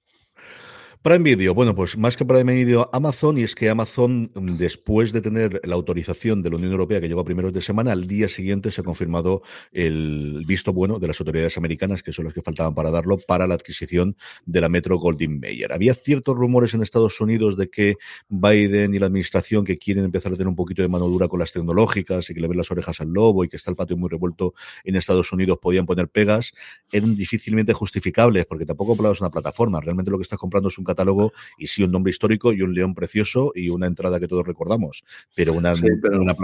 Prime Video, bueno, pues más que Prime Video, Amazon, y es que Amazon, después de tener la autorización de la Unión Europea que llegó a primeros de semana, al día siguiente se ha confirmado el visto bueno de las autoridades americanas, que son las que faltaban para darlo, para la adquisición de la Metro Goldwyn Mayer. Había ciertos rumores en Estados Unidos de que Biden y la administración que quieren empezar a tener un poquito de mano dura con las tecnológicas y que le ven las orejas al lobo y que está el patio muy revuelto en Estados Unidos podían poner pegas, eran difícilmente justificables porque tampoco es una plataforma. Realmente lo que estás comprando es un catálogo y sí un nombre histórico y un león precioso y una entrada que todos recordamos, pero, una, sí, pero... Una,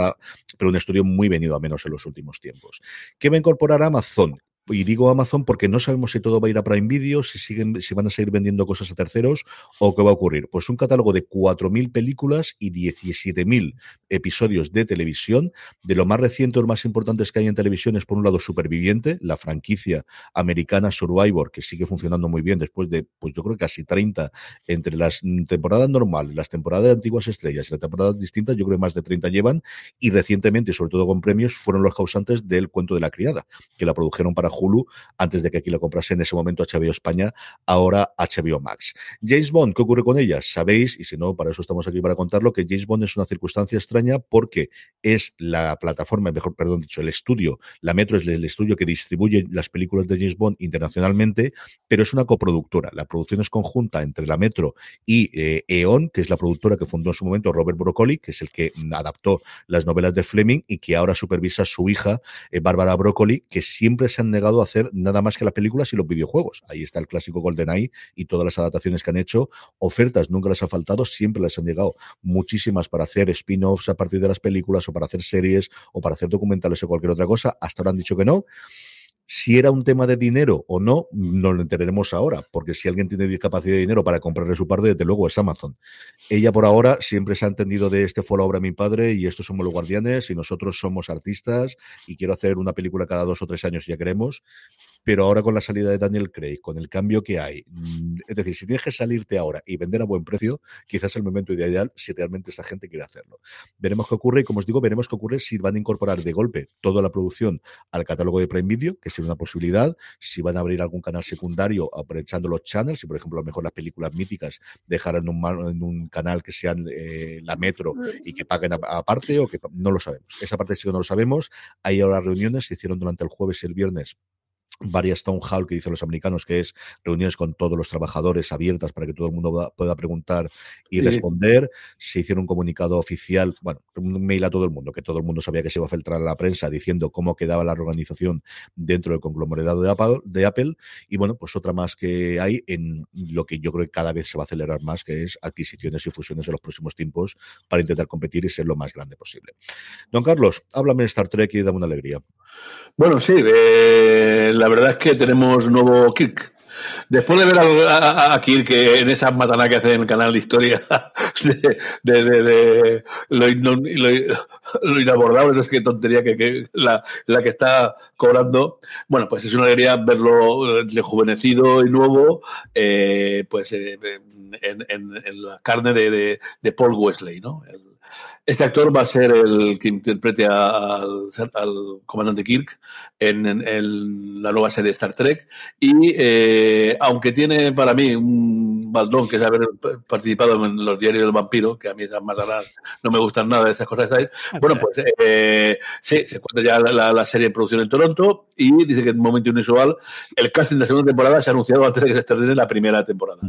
pero un estudio muy venido a menos en los últimos tiempos. ¿Qué va a incorporar Amazon? Y digo Amazon porque no sabemos si todo va a ir a Prime Video, si siguen, si van a seguir vendiendo cosas a terceros o qué va a ocurrir. Pues un catálogo de 4.000 películas y 17.000 episodios de televisión. De lo más reciente o más importantes que hay en televisión es, por un lado, Superviviente, la franquicia americana Survivor, que sigue funcionando muy bien después de, pues yo creo casi 30 entre las temporadas normales, las temporadas de antiguas estrellas y las temporadas distintas, yo creo que más de 30 llevan. Y recientemente, sobre todo con premios, fueron los causantes del cuento de la criada, que la produjeron para Hulu antes de que aquí lo comprase en ese momento HBO España, ahora HBO Max. James Bond, ¿qué ocurre con ella? Sabéis, y si no, para eso estamos aquí para contarlo, que James Bond es una circunstancia extraña porque es la plataforma, mejor, perdón, dicho, el estudio, la Metro es el estudio que distribuye las películas de James Bond internacionalmente, pero es una coproductora. La producción es conjunta entre la Metro y eh, E.ON, que es la productora que fundó en su momento Robert Broccoli, que es el que adaptó las novelas de Fleming y que ahora supervisa su hija, eh, Bárbara Broccoli, que siempre se han negado hacer nada más que las películas y los videojuegos. Ahí está el clásico GoldenEye y todas las adaptaciones que han hecho. Ofertas nunca les ha faltado, siempre les han llegado muchísimas para hacer spin-offs a partir de las películas o para hacer series o para hacer documentales o cualquier otra cosa. Hasta ahora han dicho que no. Si era un tema de dinero o no, no lo enteraremos ahora, porque si alguien tiene capacidad de dinero para comprarle su parte, desde luego es Amazon. Ella por ahora siempre se ha entendido de este fue la obra de mi padre y estos somos los guardianes y nosotros somos artistas y quiero hacer una película cada dos o tres años si ya queremos, pero ahora con la salida de Daniel Craig, con el cambio que hay, es decir, si tienes que salirte ahora y vender a buen precio, quizás es el momento ideal si realmente esta gente quiere hacerlo. Veremos qué ocurre y como os digo, veremos qué ocurre si van a incorporar de golpe toda la producción al catálogo de Prime Video, que una posibilidad, si van a abrir algún canal secundario aprovechando los channels, si por ejemplo a lo mejor las películas míticas dejar en un, en un canal que sean eh, la metro y que paguen aparte o que no lo sabemos. Esa parte sí que no lo sabemos. Hay ahora reuniones, se hicieron durante el jueves y el viernes varias town hall que dicen los americanos, que es reuniones con todos los trabajadores abiertas para que todo el mundo pueda preguntar y sí. responder. Se hicieron un comunicado oficial, bueno, un mail a todo el mundo, que todo el mundo sabía que se iba a filtrar a la prensa diciendo cómo quedaba la organización dentro del conglomerado de Apple, de Apple. Y bueno, pues otra más que hay en lo que yo creo que cada vez se va a acelerar más, que es adquisiciones y fusiones en los próximos tiempos para intentar competir y ser lo más grande posible. Don Carlos, háblame de Star Trek y dame una alegría. Bueno, sí, eh, la verdad es que tenemos nuevo Kirk. Después de ver a, a, a Kirk en esa matana que hace en el canal de historia de, de, de, lo, lo, lo, inabordable, es que tontería que, que la, la, que está cobrando, bueno, pues es una alegría verlo rejuvenecido y nuevo, eh, pues eh, en, en, en, la carne de, Paul Wesley, ¿no? El, Este actor va a ser el que interprete al, comandante Kirk en, la nueva serie de Star Trek. Y eh, aunque tiene para mí un baldón, que es haber participado en los diarios del vampiro, que a mí esas más no me gustan nada de esas cosas, ah, bueno, pues eh, sí, se encuentra ya la, serie en producción en Toronto y dice que en un momento inusual el casting de la segunda temporada se ha anunciado antes de que se estrene la primera temporada.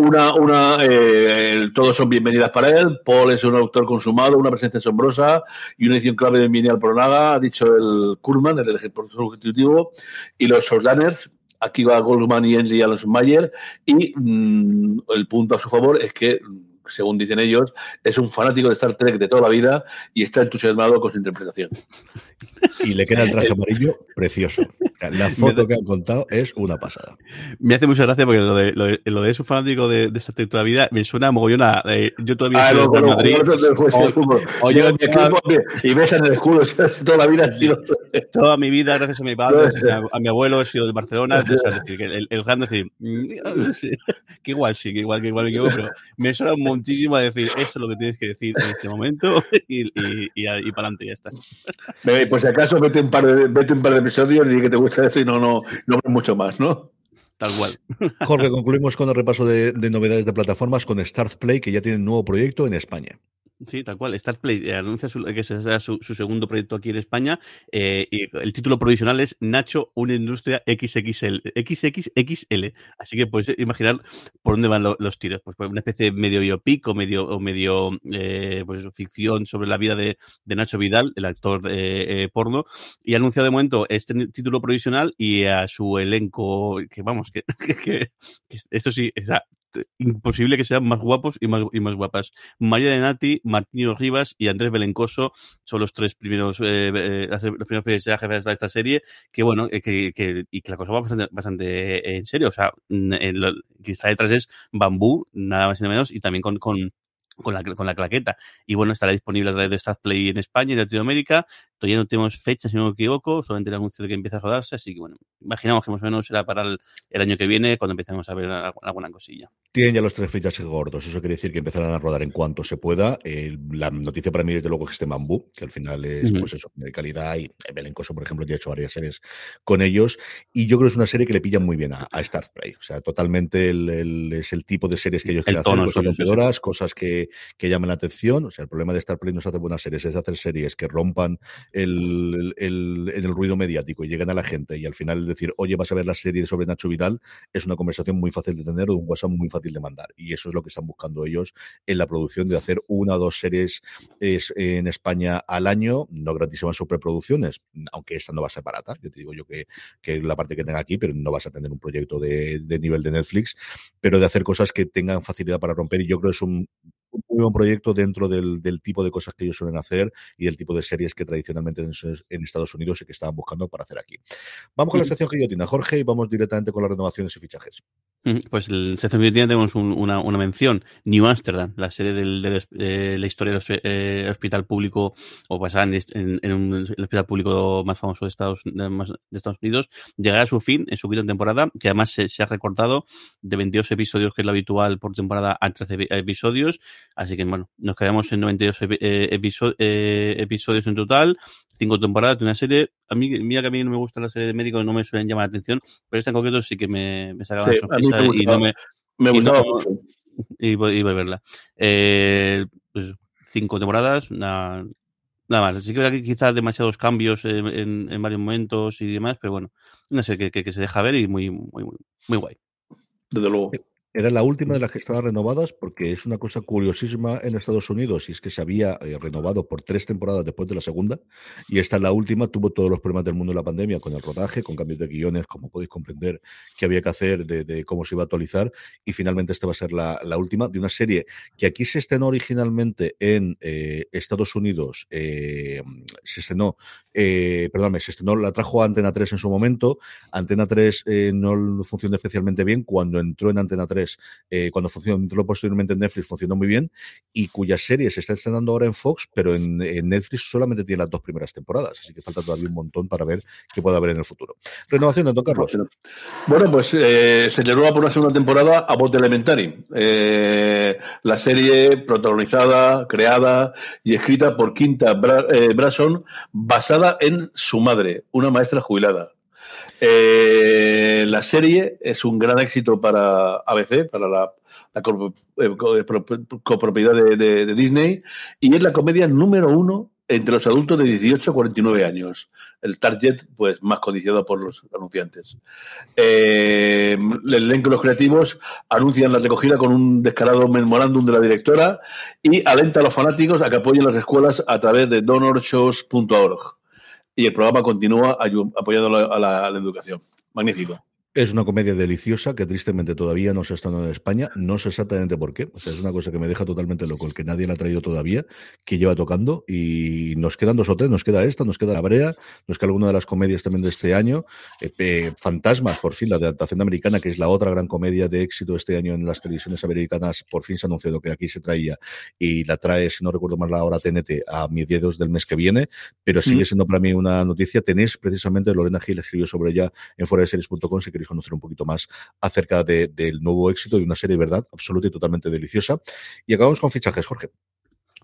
Una, una, eh, todos son bienvenidas para él. Paul es un autor consumado, una presencia asombrosa y una edición clave de Minial Pronaga, ha dicho el Kurman, el ejecutivo, y los Sordaners. Aquí va Goldman y Enzi Alonso Mayer. Y mm, el punto a su favor es que según dicen ellos, es un fanático de Star Trek de toda la vida y está entusiasmado con su interpretación. Y le queda el traje amarillo precioso. La foto que han contado es una pasada. Me hace mucha gracia porque lo de, lo de, fanático de, de Star Trek toda la vida me suena a mogollón a. Eh, yo todavía ah, soy de Madrid. Y ves en el escudo, toda la vida ha sido. Toda mi vida, gracias a mi padre, a, mi abuelo, he sido de Barcelona. es decir, que el, el gran decir, mm, que igual sí, que igual que igual me equivoco, pero me suena muchísimo a decir, eso es lo que tienes que decir en este momento y, y, y, y para adelante, ya está pues si acaso vete un par de, vete un par de episodios y di que te gusta eso y no, no, no mucho más, ¿no? Tal cual. Jorge, concluimos con el repaso de, de novedades de plataformas con Start Play, que ya tiene un nuevo proyecto en España. Sí, tal cual. Startplay eh, anuncia que será su, su, segundo proyecto aquí en España eh, y el título provisional es Nacho, una industria XXL, XXXL. Así que puedes imaginar por dónde van los tiros. Pues, pues una especie de medio biopic o medio, o medio eh, pues ficción sobre la vida de, de Nacho Vidal, el actor eh, porno, y ha anunciado de momento este título provisional y a su elenco, que vamos, que, eso sí, o imposible que sean más guapos y más, y más guapas. María de Nati, Martino Rivas y Andrés Belencoso son los tres primeros, eh, eh los primeros personajes de esta serie, que bueno, eh, que, que, y que la cosa va bastante, bastante en serio. O sea, lo que está detrás es bambú, nada más y nada menos, y también con, con con la, con la claqueta. Y bueno, estará disponible a través de Play en España y Latinoamérica. Todavía no tenemos fecha, si no me equivoco, solamente el anuncio de que empieza a rodarse, así que bueno, imaginamos que más o menos será para el, año que viene cuando empecemos a ver alguna, cosilla. Tienen ya los tres fechas gordos, eso quiere decir que empezarán a rodar en cuanto se pueda. la noticia para mí, desde luego, es que este Bambú, que al final es, pues eso, de calidad, y Belencoso, por ejemplo, ya ha hecho varias series con ellos, y yo creo que es una serie que le pilla muy bien a, a Play, o sea, totalmente el, es el tipo de series que ellos quieren hacer, cosas rompedoras, cosas que, que llamen la atención, o sea, el problema de Play no es hacer buenas series, es hacer series que rompan el, el, el, ruido mediático y llegan a la gente y al final decir, oye, vas a ver la serie sobre Nacho Vidal, es una conversación muy fácil de tener o un WhatsApp muy fácil de mandar. Y eso es lo que están buscando ellos en la producción de hacer una o dos series en España al año, no grandísimas superproducciones, aunque esta no va a ser barata. Yo te digo yo que, que la parte que tenga aquí, pero no vas a tener un proyecto de, de nivel de Netflix, pero de hacer cosas que tengan facilidad para romper. Y yo creo que es un muy buen proyecto dentro del, del, tipo de cosas que ellos suelen hacer y el tipo de series que tradicionalmente en, en Estados Unidos y que estaban buscando para hacer aquí. Vamos con la sección guillotina, Jorge, y vamos directamente con las renovaciones y fichajes. Pues en la sección guillotina tenemos un, una, una, mención, New Amsterdam, la serie del, del eh, la historia del eh, hospital público o basada en, en, en, un, el hospital público más famoso de Estados, de, de, Estados Unidos, llegará a su fin en su quinta temporada, que además se, se, ha recortado de 22 episodios, que es lo habitual por temporada, a 13 episodios Así que bueno, nos quedamos en 92 eh, episodios, eh, episodios en total, cinco temporadas de una serie. A mí, mira que a mí no me gusta la serie de médicos, no me suelen llamar la atención, pero esta en concreto sí que me, me sacaba sí, sorpresa y no me. Me gustaba mucho. Y, voy a verla. Eh, pues, cinco temporadas, nada, nada más. Sí que que quizás demasiados cambios en, en, en, varios momentos y demás, pero bueno, no sé, que, que, que se deja ver y muy, muy, muy, muy guay. Desde luego. Era la última de las que estaban renovadas porque es una cosa curiosísima en Estados Unidos y es que se había eh, renovado por tres temporadas después de la segunda y esta la última tuvo todos los problemas del mundo de la pandemia con el rodaje, con cambios de guiones, como podéis comprender que había que hacer de, de cómo se iba a actualizar y finalmente esta va a ser la, la, última de una serie que aquí se estrenó originalmente en eh, Estados Unidos, eh, se estrenó, eh, perdón, se estrenó, la trajo a Antena 3 en su momento, Antena 3 eh, no funcionó especialmente bien, cuando entró en Antena 3 3, eh, cuando funcionó posteriormente en Netflix, funcionó muy bien, y cuya serie se está estrenando ahora en Fox, pero en, Netflix solamente tiene las dos primeras temporadas, así que falta todavía un montón para ver qué puede haber en el futuro. Renovación de Don Carlos. Bueno, pues eh, se renueva por una segunda temporada a Bot Elementary, eh, la serie protagonizada, creada y escrita por Quinta Brasson, basada en su madre, una maestra jubilada. Eh, la serie es un gran éxito para ABC, para la, eh, copropiedad de, Disney, y es la comedia número uno entre los adultos de 18 a 49 años. El target, pues, más codiciado por los anunciantes. Eh, el elenco de los creativos anuncian la recogida con un descarado memorándum de la directora y alenta a los fanáticos a que apoyen las escuelas a través de donorshows.org y el programa continúa apoyando a la educación. Magnífico. Es una comedia deliciosa que tristemente todavía no se ha estado en España. No sé exactamente por qué. O sea, es una cosa que me deja totalmente loco, el que nadie la ha traído todavía, que lleva tocando. Y nos quedan dos o tres. Nos queda esta, nos queda La Brea, nos queda alguna de las comedias también de este año. Eh, Fantasmas, por fin, la de adaptación americana, que es la otra gran comedia de éxito este año en las televisiones americanas. Por fin se ha anunciado que aquí se traía y la trae, si no recuerdo mal la hora, TNT a mediados del mes que viene. Pero sigue siendo para mí una noticia. Tenéis precisamente, Lorena Gil escribió sobre ella en foradeseries.com si queréis conocer un poquito más acerca del nuevo éxito de una serie, ¿verdad? Absoluta y totalmente deliciosa. Y acabamos con fichajes, Jorge.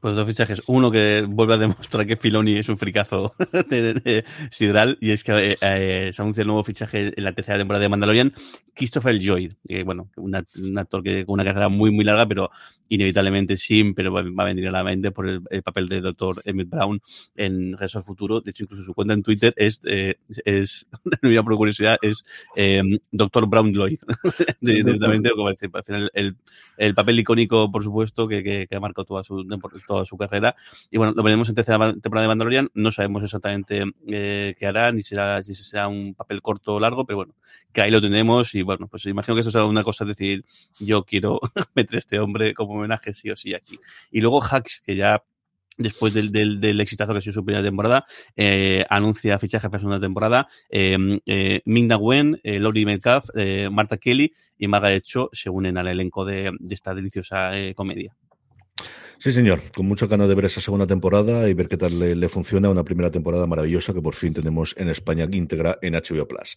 Pues dos fichajes. Uno que vuelve a demostrar que Filoni es un fricazo de, sidral y es que eh, eh, se anuncia el nuevo fichaje en la tercera temporada de Mandalorian, Christopher Lloyd, que bueno, un actor que con una carrera muy muy larga, pero inevitablemente siempre va, va a venir a la mente por el, papel de Dr. Emmett Brown en Regreso al Futuro. De hecho, incluso su cuenta en Twitter es, eh, es por curiosidad, es eh, Dr. Brown Lloyd. directamente, como decir, al final el, el, papel icónico, por supuesto, que, que, que ha marcado toda su, toda su carrera. Y bueno, lo veremos en tercera temporada de Mandalorian. No sabemos exactamente eh, qué hará, ni será, si será un papel corto o largo, pero bueno, que ahí lo tendremos. Y bueno, pues imagino que eso será una cosa, decir, yo quiero meter a este hombre como homenaje sí o sí aquí. Y luego Hacks, que ya después del, exitazo que ha sido su primera temporada, eh, anuncia fichaje para segunda temporada. Eh, eh, Ming-Na Wen, Laurie Metcalf, eh, Marta Kelly y Margaret Cho se unen al elenco de, esta deliciosa eh, comedia. Sí, señor, con mucha ganas de ver esa segunda temporada y ver qué tal le, le, funciona una primera temporada maravillosa que por fin tenemos en España íntegra en HBO Plus.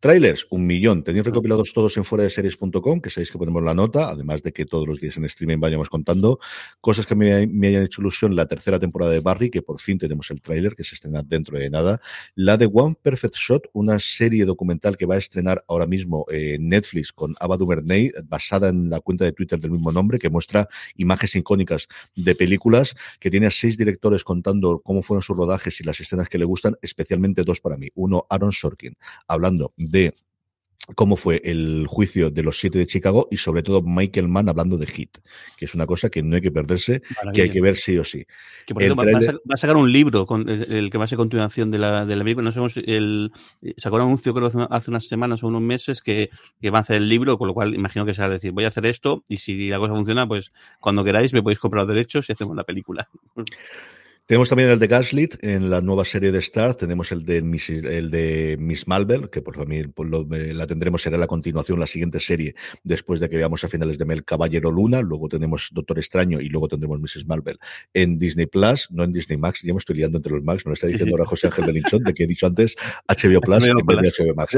Trailers, un millón. Tenéis recopilados todos en fuera de series.com, que sabéis que ponemos la nota, además de que todos los días en streaming vayamos contando cosas que me, me hayan hecho ilusión. La tercera temporada de Barry, que por fin tenemos el tráiler, que se estrena dentro de nada. La de One Perfect Shot, una serie documental que va a estrenar ahora mismo en Netflix con Ava DuVernay, basada en la cuenta de Twitter del mismo nombre, que muestra imágenes icónicas de películas, que tiene a seis directores contando cómo fueron sus rodajes y las escenas que le gustan, especialmente dos para mí. Uno, Aaron Sorkin, hablando de cómo fue el juicio de los siete de Chicago y sobre todo Michael Mann hablando de Hit, que es una cosa que no hay que perderse, Maravilla. que hay que ver sí o sí. Que por ejemplo, trailer... va, a sacar un libro con el, que va a ser continuación de la, de la película. No sabemos, el, sacó un anuncio creo hace unas semanas o unos meses que, que va a hacer el libro, con lo cual imagino que se va a decir, voy a hacer esto y si la cosa funciona, pues cuando queráis me podéis comprar los derechos y hacemos la película. Tenemos también el de Gaslit en la nueva serie de Star. Tenemos el de Miss, el de Miss Marvel, que por mí pues, la tendremos, será la continuación, la siguiente serie, después de que veamos a finales de mes Caballero Luna. Luego tenemos Doctor Extraño y luego tendremos Mrs. Marvel en Disney Plus, no en Disney Max. Ya me estoy liando entre los Max. Me lo está diciendo ahora José Ángel Belinchón, de que he dicho antes HBO Plus en vez de HBO Max.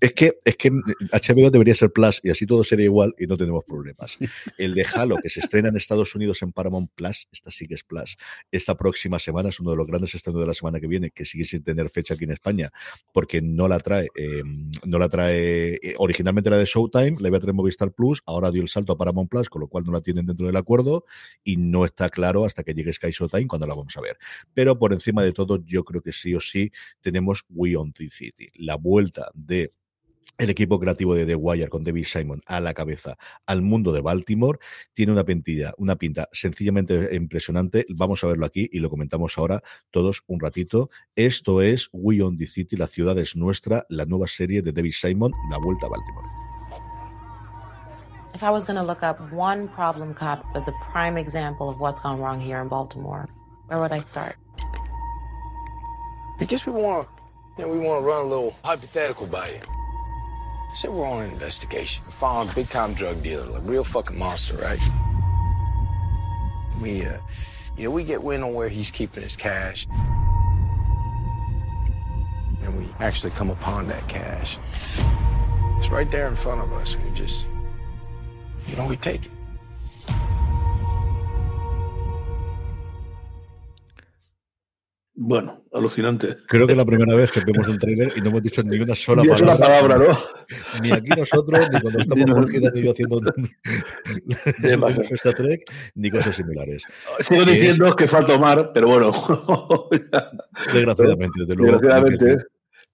es, que, es que HBO debería ser Plus y así todo sería igual y no tenemos problemas. El de Halo, que se estrena en Estados Unidos en Paramount Plus, esta sí que es Plus esta próxima semana. Es uno de los grandes estrenos de la semana que viene, que sigue sin tener fecha aquí en España, porque no la trae, em, no la trae, eh, originalmente la de Showtime, la iba a traer Movistar Plus, ahora dio el salto a Paramount Plus, con lo cual no la tienen dentro del acuerdo y no está claro hasta que llegue Sky Showtime cuando la vamos a ver. Pero por encima de todo, yo creo que sí o sí tenemos We on the City, la vuelta de el equipo creativo de The Wire con David Simon a la cabeza al mundo de Baltimore tiene una pintilla, una pinta sencillamente impresionante. Vamos a verlo aquí y lo comentamos ahora todos un ratito. Esto es We on the City, la ciudad es nuestra, la nueva serie de David Simon, La Vuelta a Baltimore. If I was going to look up one problem cop as a prime example of what's gone wrong here in Baltimore, where would I start? I guess we want, you know, we want to run a little hypothetical by you. Say we're on an investigation. We found a big time drug dealer, like real fucking monster, right? We, uh, you know, we get wind on where he's keeping his cash. And we actually come upon that cash. It's right there in front of us, and we just, you know, we take it. Bueno, alucinante. Creo que es la primera vez que vemos un trailer y no hemos dicho ni una sola ni palabra. Una palabra ¿no? Ni aquí nosotros, ni cuando estamos Jorge y yo haciendo de Star Trek, ni cosas similares. Sigo diciendo que falta Omar, pero bueno. Desgraciadamente, desde luego. Desgraciadamente.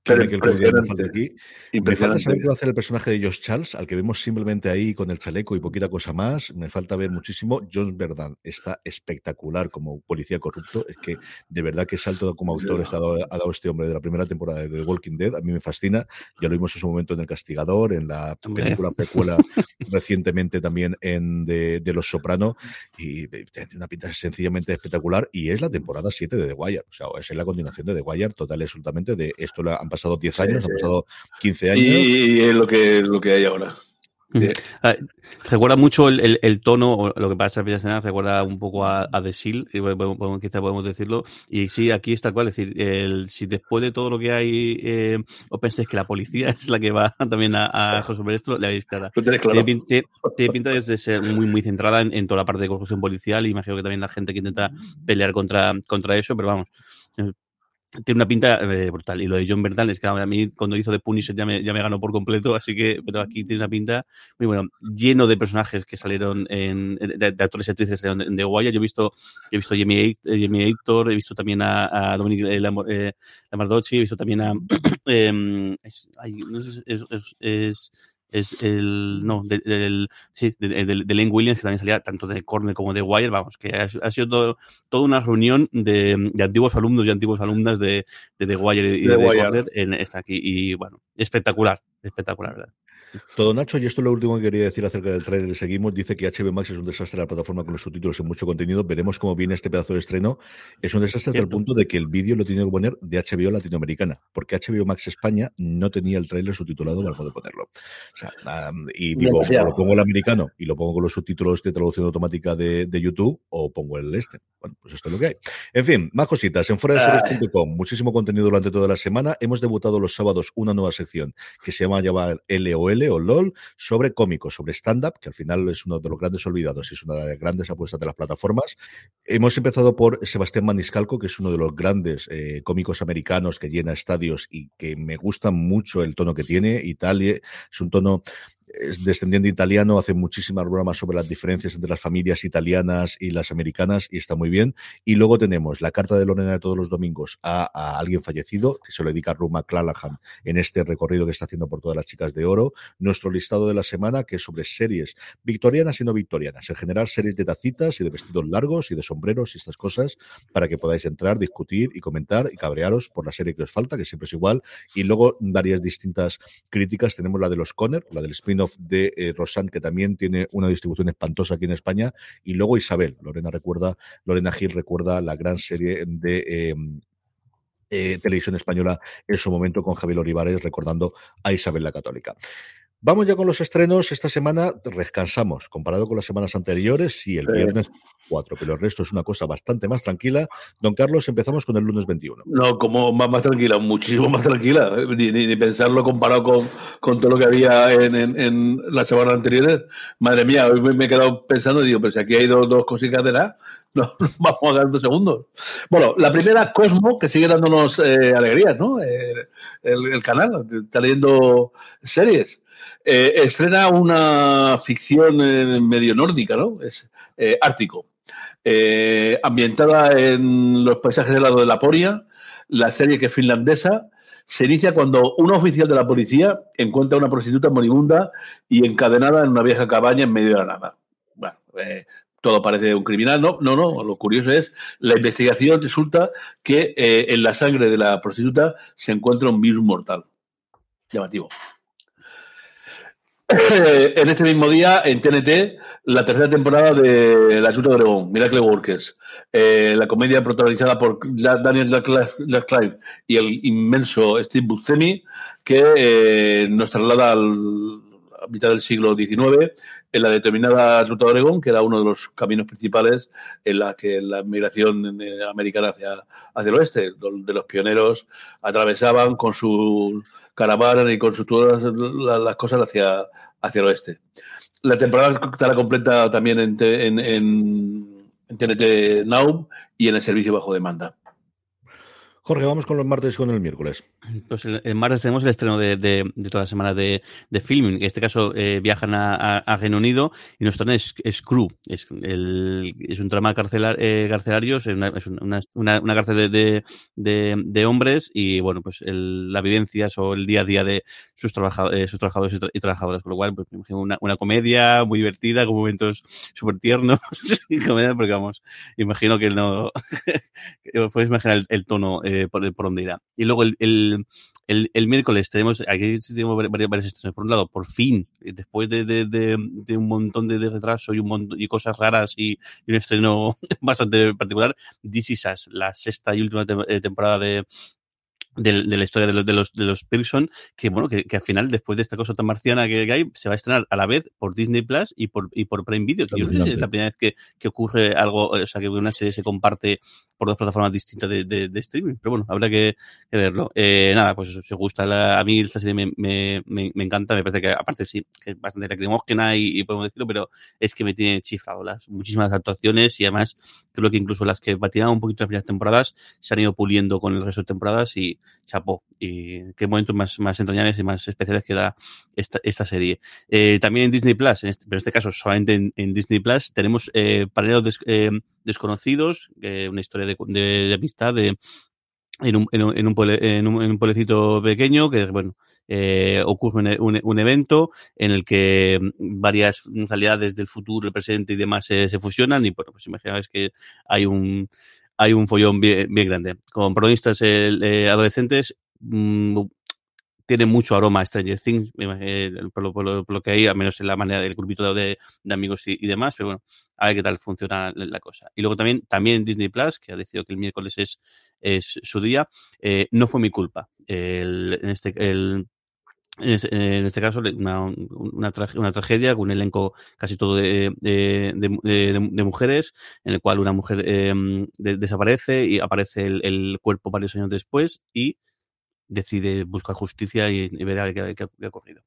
Pero que el falta aquí. Me falta saber qué va a hacer el personaje de Josh Charles, al que vemos simplemente ahí con el chaleco y poquita cosa más. Me falta ver muchísimo. John Verdad está espectacular como policía corrupto. Es que de verdad que salto como autor ha dado este hombre de la primera temporada de The Walking Dead. A mí me fascina. Ya lo vimos en su momento en El Castigador, en la película precuela recientemente también en de, Los Soprano. Y tiene una pinta sencillamente espectacular. Y es la temporada 7 de The Wire. O sea, es la continuación de The Wire, total y absolutamente de esto. Han pasado 10 años, han pasado 15 años. Y, es lo que, lo que hay ahora. Ah, recuerda mucho el, el, tono, o lo que pasa en la escena, recuerda un poco a, a The Seal, quizá podemos decirlo. Y sí, aquí está cual, es decir, el, si después de todo lo que hay, eh, os pensáis que la policía es la que va también a, a resolver esto, le habéis clara. Claro. Tiene, pinta de ser muy, muy centrada en, en, toda la parte de corrupción policial y imagino que también la gente que intenta pelear contra, contra eso, pero vamos, tiene una pinta eh, brutal. Y lo de John Bernthal es que a mí cuando hizo The Punisher ya me, ya me ganó por completo, así que, pero aquí tiene una pinta muy bueno, lleno de personajes que salieron en, de, actores y actrices que salieron de, de Guaya. Yo he visto, he visto a Jamie, Jamie Hector, he visto también a, a Dominic eh, Lamardocci, he visto también a, eh, es, es, es, es es el, no, del, sí, de, de, Lane Williams, que también salía tanto de Corner como de Wire, vamos, que ha, sido todo, toda una reunión de, de, antiguos alumnos y antiguas alumnas de, de The Wire y de, de Corner en esta aquí. Y bueno, espectacular, espectacular, ¿verdad? Todo Nacho, y esto es lo último que quería decir acerca del trailer. Seguimos, dice que HBO Max es un desastre la plataforma con los subtítulos en mucho contenido. Veremos cómo viene este pedazo de estreno. Es un desastre hasta el punto de que el vídeo lo tiene que poner de HBO latinoamericana, porque HBO Max España no tenía el trailer subtitulado para poder ponerlo. O sea, y digo, o lo pongo el americano y lo pongo con los subtítulos de traducción automática de, de, YouTube, o pongo el este. Bueno, pues esto es lo que hay. En fin, más cositas. En fuera de muchísimo contenido durante toda la semana. Hemos debutado los sábados una nueva sección que se llama llamar LOL o LOL, sobre cómicos, sobre stand-up, que al final es uno de los grandes olvidados y es una de las grandes apuestas de las plataformas. Hemos empezado por Sebastián Maniscalco, que es uno de los grandes eh, cómicos americanos que llena estadios y que me gusta mucho el tono que tiene. Italia es un tono es descendiente italiano, hace muchísimas bromas sobre las diferencias entre las familias italianas y las americanas y está muy bien. Y luego tenemos la carta de Lorena de todos los domingos a, alguien fallecido, que se lo dedica a Ruma Clallahan en este recorrido que está haciendo por todas las chicas de oro. Nuestro listado de la semana, que es sobre series victorianas y no victorianas, en general series de tacitas y de vestidos largos y de sombreros y estas cosas, para que podáis entrar, discutir y comentar y cabrearos por la serie que os falta, que siempre es igual. Y luego varias distintas críticas. Tenemos la de los Conner, la del spin de eh, que también tiene una distribución espantosa aquí en España. Y luego Isabel, Lorena recuerda, Lorena Gil recuerda la gran serie de eh, televisión española en su momento con Javier Olivares recordando a Isabel la Católica. Vamos ya con los estrenos. Esta semana descansamos comparado con las semanas anteriores. Sí, el viernes 4, pero el resto es una cosa bastante más tranquila. Don Carlos, empezamos con el lunes 21. No, como más, más tranquila, muchísimo más tranquila. Ni, ni, pensarlo comparado con, con, todo lo que había en, en, en las semanas anteriores. Madre mía, hoy me, he quedado pensando y digo, pero si aquí hay dos, dos cositas de no, vamos a dar dos segundos. Bueno, la primera, Cosmo, que sigue dándonos eh, alegrías, ¿no? Eh, el, el canal, está leyendo series. Eh, estrena una ficción medio nórdica, ¿no? Es eh, Ártico. Eh, ambientada en los paisajes del lado de la Poria, la serie que es finlandesa, se inicia cuando un oficial de la policía encuentra a una prostituta moribunda y encadenada en una vieja cabaña en medio de la nada. Bueno, eh, todo parece un criminal, no, no, no. Lo curioso es la investigación resulta que eh, en la sangre de la prostituta se encuentra un virus mortal. Llamativo. en este mismo día, en TNT, la tercera temporada de La Junta de Oregón, Miracle Workers, eh, la comedia protagonizada por Daniel Radcliffe y el inmenso Steve Buscemi, que eh, nos traslada al, a mitad del siglo XIX en la determinada Ruta de Oregón, que era uno de los caminos principales en la que la migración eh, americana hacia, hacia el oeste, de los pioneros atravesaban con su caravana y con su, todas las cosas hacia, hacia el oeste. La temporada estará completa también en, en, en, en TNT Now y en el servicio bajo demanda. Jorge, vamos con los martes y con el miércoles. Pues el, el, martes tenemos el estreno de, de, toda la semana de, de filming. En este caso eh, viajan a, Reino Unido y nos traen Screw. Es, es un trama carcelar, eh, carcelario, es una, una, una, cárcel de, de, hombres y bueno, pues el, las vivencias o el día a día de sus, trabajadores, eh, sus trabajadores y, tra y, trabajadoras. Por lo cual, pues me imagino una, una comedia muy divertida, con momentos súper tiernos. porque vamos, imagino que no. puedes imaginar el, el tono eh, por, por donde irá. Y luego el, el, el, miércoles tenemos, aquí tenemos varias estrenos. Por un lado, por fin, después de, de, de, un montón de, retraso y un montón y cosas raras y, un estreno bastante particular, This Is la sexta y última te temporada de, de, de, la historia de los, de los, de los Pearson, que bueno, que, que, al final, después de esta cosa tan marciana que, hay, se va a estrenar a la vez por Disney Plus y por, y por Prime Video. Yo no sé si es la primera vez que, que ocurre algo, o sea, que una serie se comparte por dos plataformas distintas de, de, de streaming. Pero bueno, habrá que, que verlo. Eh, nada, pues eso, si gusta la, a mí esta serie me, me, me, me, encanta, me parece que aparte sí, que es bastante lacrimógena y, y, podemos decirlo, pero es que me tiene chiflado las muchísimas actuaciones y además creo que incluso las que batieron un poquito las primeras temporadas se han ido puliendo con el resto de temporadas y chapó. Y qué momentos más, más entrañables y más especiales que da esta, esta serie. Eh, también en Disney Plus, en este, pero en este caso solamente en, Disney Plus, tenemos eh, Paralelos eh, Desconocidos, eh, una historia de, de, de amistad, de, en un, en, un, en, un pueblo, en, un, en un pueblecito pequeño que, bueno, ocurre un, un, un, evento en el que varias realidades del futuro, el presente y demás se, se fusionan y, bueno, pues imaginaos que hay un, hay un follón bien, grande. Con protagonistas eh, adolescentes, mmm, tiene mucho aroma a Stranger Things, eh, por, lo, que hay, al menos en la manera del grupito de, amigos y, demás, pero bueno, a ver qué tal funciona la, la, cosa. Y luego también, también Disney Plus, que ha decidido que el miércoles es, es su día, eh, no fue mi culpa. El, en este, el, en este caso, una, una, tra una, tragedia con un elenco casi todo de, de, mujeres, en el cual una mujer eh, desaparece y aparece el, cuerpo varios años después y decide buscar justicia y, y ver qué, qué, qué ha ocurrido.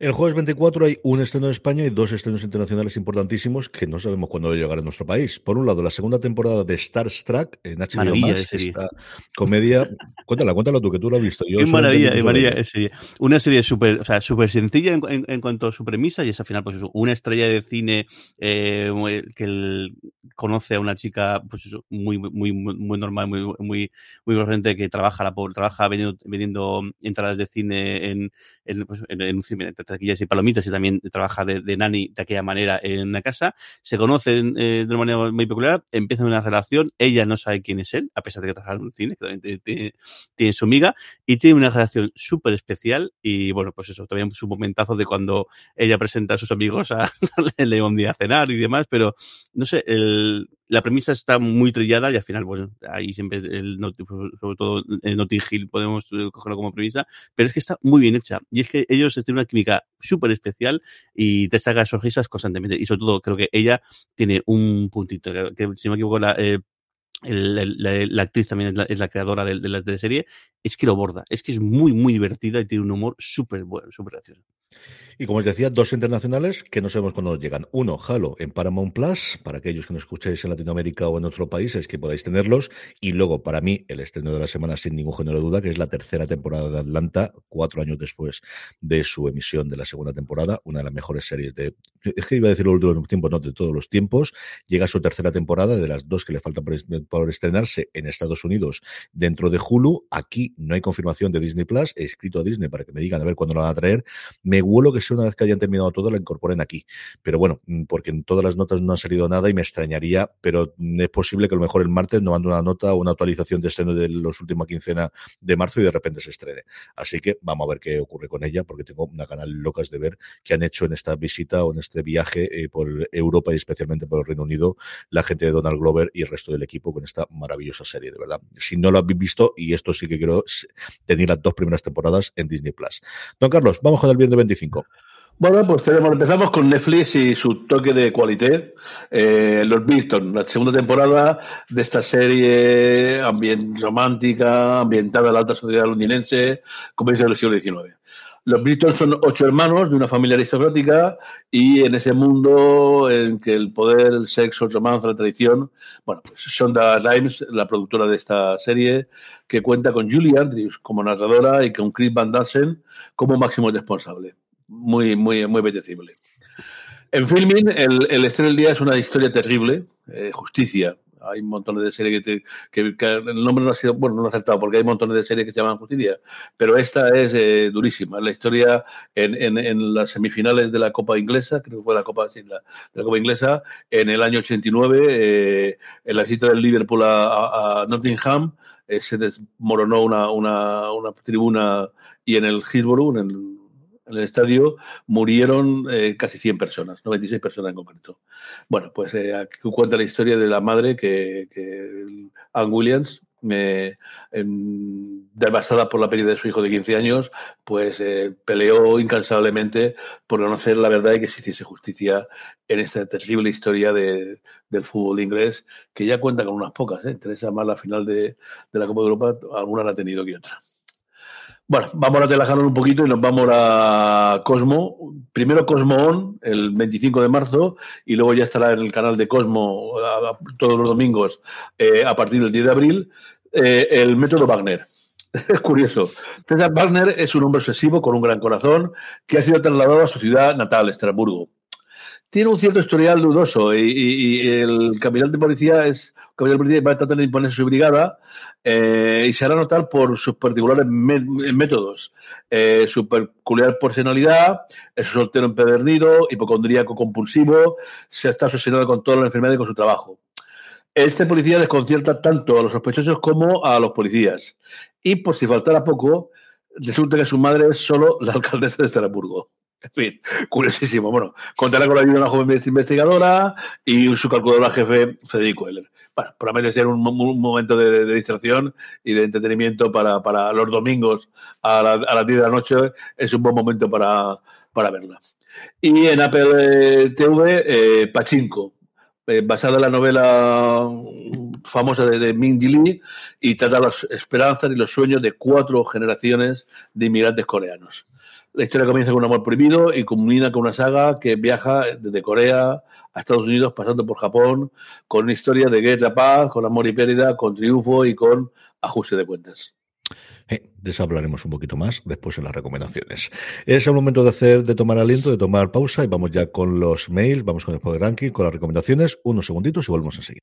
El jueves 24 hay un estreno en España y dos estrenos internacionales importantísimos que no sabemos cuándo llegar a nuestro país. Por un lado, la segunda temporada de Star Trek en HBO maravilla Max, esta comedia. cuéntala, cuéntala tú, que tú lo has visto. Yo es maravilla, es maravilla. Serie. Una serie súper o sea, super sencilla en, en, en, cuanto a su premisa y es al final, pues eso, una estrella de cine eh, que el, conoce a una chica, pues eso, muy, muy, muy normal, muy, muy, muy corriente que trabaja, la pobre, trabaja vendiendo, vendiendo entradas de cine en, en, pues, en, en un cine taquillas y palomitas y también trabaja de, nani de aquella manera en una casa. Se conocen eh, de una manera muy peculiar, empiezan una relación, ella no sabe quién es él, a pesar de que trabaja en un cine, que también tiene, su amiga, y tiene una relación súper especial y bueno, pues eso, también un momentazo de cuando ella presenta a sus amigos a León día a cenar y demás, pero no sé, el, la premisa está muy trillada y al final, bueno, ahí siempre, el, sobre todo en Notting Hill podemos cogerlo como premisa, pero es que está muy bien hecha. Y es que ellos tienen una química súper especial y te saca sonrisas constantemente. Y sobre todo, creo que ella tiene un puntito, que, si no me equivoco, la, eh, la, actriz también es la, creadora de, la teleserie, es que lo borda, es que es muy, muy divertida y tiene un humor súper bueno, súper gracioso. Y como os decía, dos internacionales que no sabemos cuándo nos llegan. Uno, Halo en Paramount Plus, para aquellos que nos escuchéis en Latinoamérica o en otros países que podáis tenerlos. Y luego, para mí, el estreno de la semana, sin ningún género de duda, que es la tercera temporada de Atlanta, cuatro años después de su emisión de la segunda temporada. Una de las mejores series de. Es que iba a decir los últimos tiempos, no, de todos los tiempos. Llega su tercera temporada, de las dos que le faltan por, estrenarse en Estados Unidos dentro de Hulu. Aquí no hay confirmación de Disney Plus. He escrito a Disney para que me digan a ver cuándo lo van a traer. Me huelo que una vez que hayan terminado todo la incorporen aquí. Pero bueno, mm, porque en todas las notas no ha salido nada y me extrañaría, pero es posible que a lo mejor el martes no mande una nota o una actualización de estreno de los últimos quincena de marzo y de repente se estrene. Así que vamos a ver qué ocurre con ella, porque tengo una canal locas de ver qué han hecho en esta visita o en este viaje eh, por Europa y especialmente por el Reino Unido la gente de Donald Glover y el resto del equipo con esta maravillosa serie, de verdad. Si no lo habéis visto, y esto sí que quiero tener las dos primeras temporadas en Disney Plus. Don Carlos, vamos con el viernes 25. Bueno, pues tenemos, empezamos con Netflix y su toque de cualité. Eh, Los Bilton, la segunda temporada de esta serie romántica, ambientada en la alta sociedad londinense, como dice el siglo XIX. Los Bilton son ocho hermanos de una familia aristocrática y en ese mundo en que el poder, el sexo, el romance, la tradición, bueno, pues Shonda Rhimes, la productora de esta serie, que cuenta con Julie Andrews como narradora y con Chris Van Dansen como máximo responsable muy, muy, muy apetecible. En filming, el, el estreno del día es una historia terrible, eh, justicia. Hay montón de series que, que, el nombre no ha sido, bueno, no lo he acertado porque hay montón de series que se llaman Justicia, pero esta es eh, durísima. La historia en, en, en, las semifinales de la Copa Inglesa, creo que fue la Copa, sí, la, de la Copa Inglesa, en el año 89, eh, en la visita del Liverpool a, a Nottingham, eh, se desmoronó una, una, una, tribuna y en el Hillsborough, en el en el estadio murieron eh, casi 100 personas, 96 personas en concreto. Bueno, pues eh, aquí cuenta la historia de la madre que, que Williams, me, devastada por la pérdida de su hijo de 15 años, pues eh, peleó incansablemente por conocer la verdad y que se hiciese justicia en esta terrible historia de, del fútbol inglés, que ya cuenta con unas pocas. ¿eh? Teresa más la final de, de la Copa de Europa, alguna la ha tenido que otra. Bueno, vamos a relajarnos un poquito y nos vamos a Cosmo. Primero Cosmo On, el 25 de marzo, y luego ya estará en el canal de Cosmo todos los domingos eh, a partir del 10 de abril, eh, el método Wagner. Es curioso. César Wagner es un hombre obsesivo con un gran corazón que ha sido trasladado a su ciudad natal, Estrasburgo tiene un cierto historial dudoso y, el capitán de policía es capitán de policía va a tratar de imponerse su brigada eh, y se hará notar por sus particulares métodos, eh, su peculiar personalidad, es soltero empedernido, hipocondríaco compulsivo, se está obsesionado con todas las enfermedades y con su trabajo. Este policía desconcierta tanto a los sospechosos como a los policías. Y por si faltara poco, resulta que su madre es solo la alcaldesa de Estrasburgo. En fin, curiosísimo. Bueno, contará con la ayuda de una joven investigadora y su calculadora jefe, Federico Heller. Bueno, promete ser un, un momento de, distracción y de entretenimiento para, los domingos a, la, a las 10 de la noche. Es un buen momento para, verla. Y en Apple TV, eh, Pachinko, eh, basada en la novela famosa de, de Mindy Lee y trata las esperanzas y los sueños de cuatro generaciones de inmigrantes coreanos. La historia comienza con un amor prohibido y culmina con una saga que viaja desde Corea a Estados Unidos, pasando por Japón, con una historia de guerra, paz, con amor y pérdida, con triunfo y con ajuste de cuentas. Eh, de eso hablaremos un poquito más después en las recomendaciones. Es el momento de hacer, de tomar aliento, de tomar pausa y vamos ya con los mails, vamos con el poder ranking, con las recomendaciones, unos segunditos y volvemos a seguir.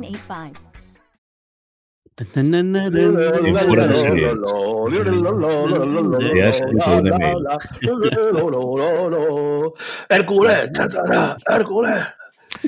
985. fuera de serie. Ya es el de mail. Hércules, Hércules.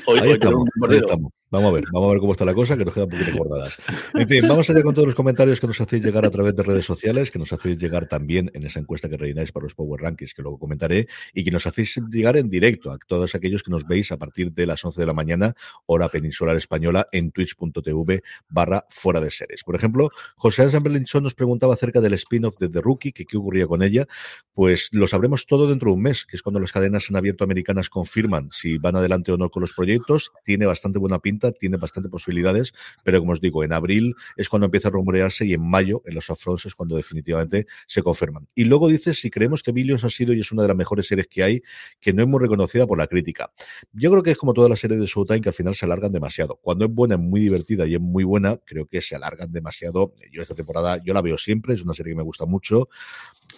Ahí estamos, ahí estamos. Vamos a ver, vamos a ver cómo está la cosa, que nos quedan un poquito guardadas. En fin, vamos allá con todos los comentarios que nos hacéis llegar a través de redes sociales, que nos hacéis llegar también en esa encuesta que rellenáis para los Power Rankings, que luego comentaré, y que nos hacéis llegar en directo a todos aquellos que nos veis a partir de las 11 de la mañana, hora peninsular española, en twitch.tv barra fuera de series. Por ejemplo, José Ángel nos preguntaba acerca del spin-off de The Rookie, que qué ocurría con ella. Pues lo sabremos todo dentro de un mes, que es cuando las cadenas en abierto americanas confirman si van adelante o no con los proyectos. Tiene bastante buena pinta tiene bastante posibilidades, pero como os digo, en abril es cuando empieza a rumorearse y en mayo, en los upfronts, es cuando definitivamente se confirman. Y luego dice si creemos que Billions ha sido y es una de las mejores series que hay, que no es muy reconocida por la crítica. Yo creo que es como todas las series de Showtime que al final se alargan demasiado. Cuando es buena, es muy divertida y es muy buena, creo que se alargan demasiado. Yo esta temporada, yo la veo siempre, es una serie que me gusta mucho.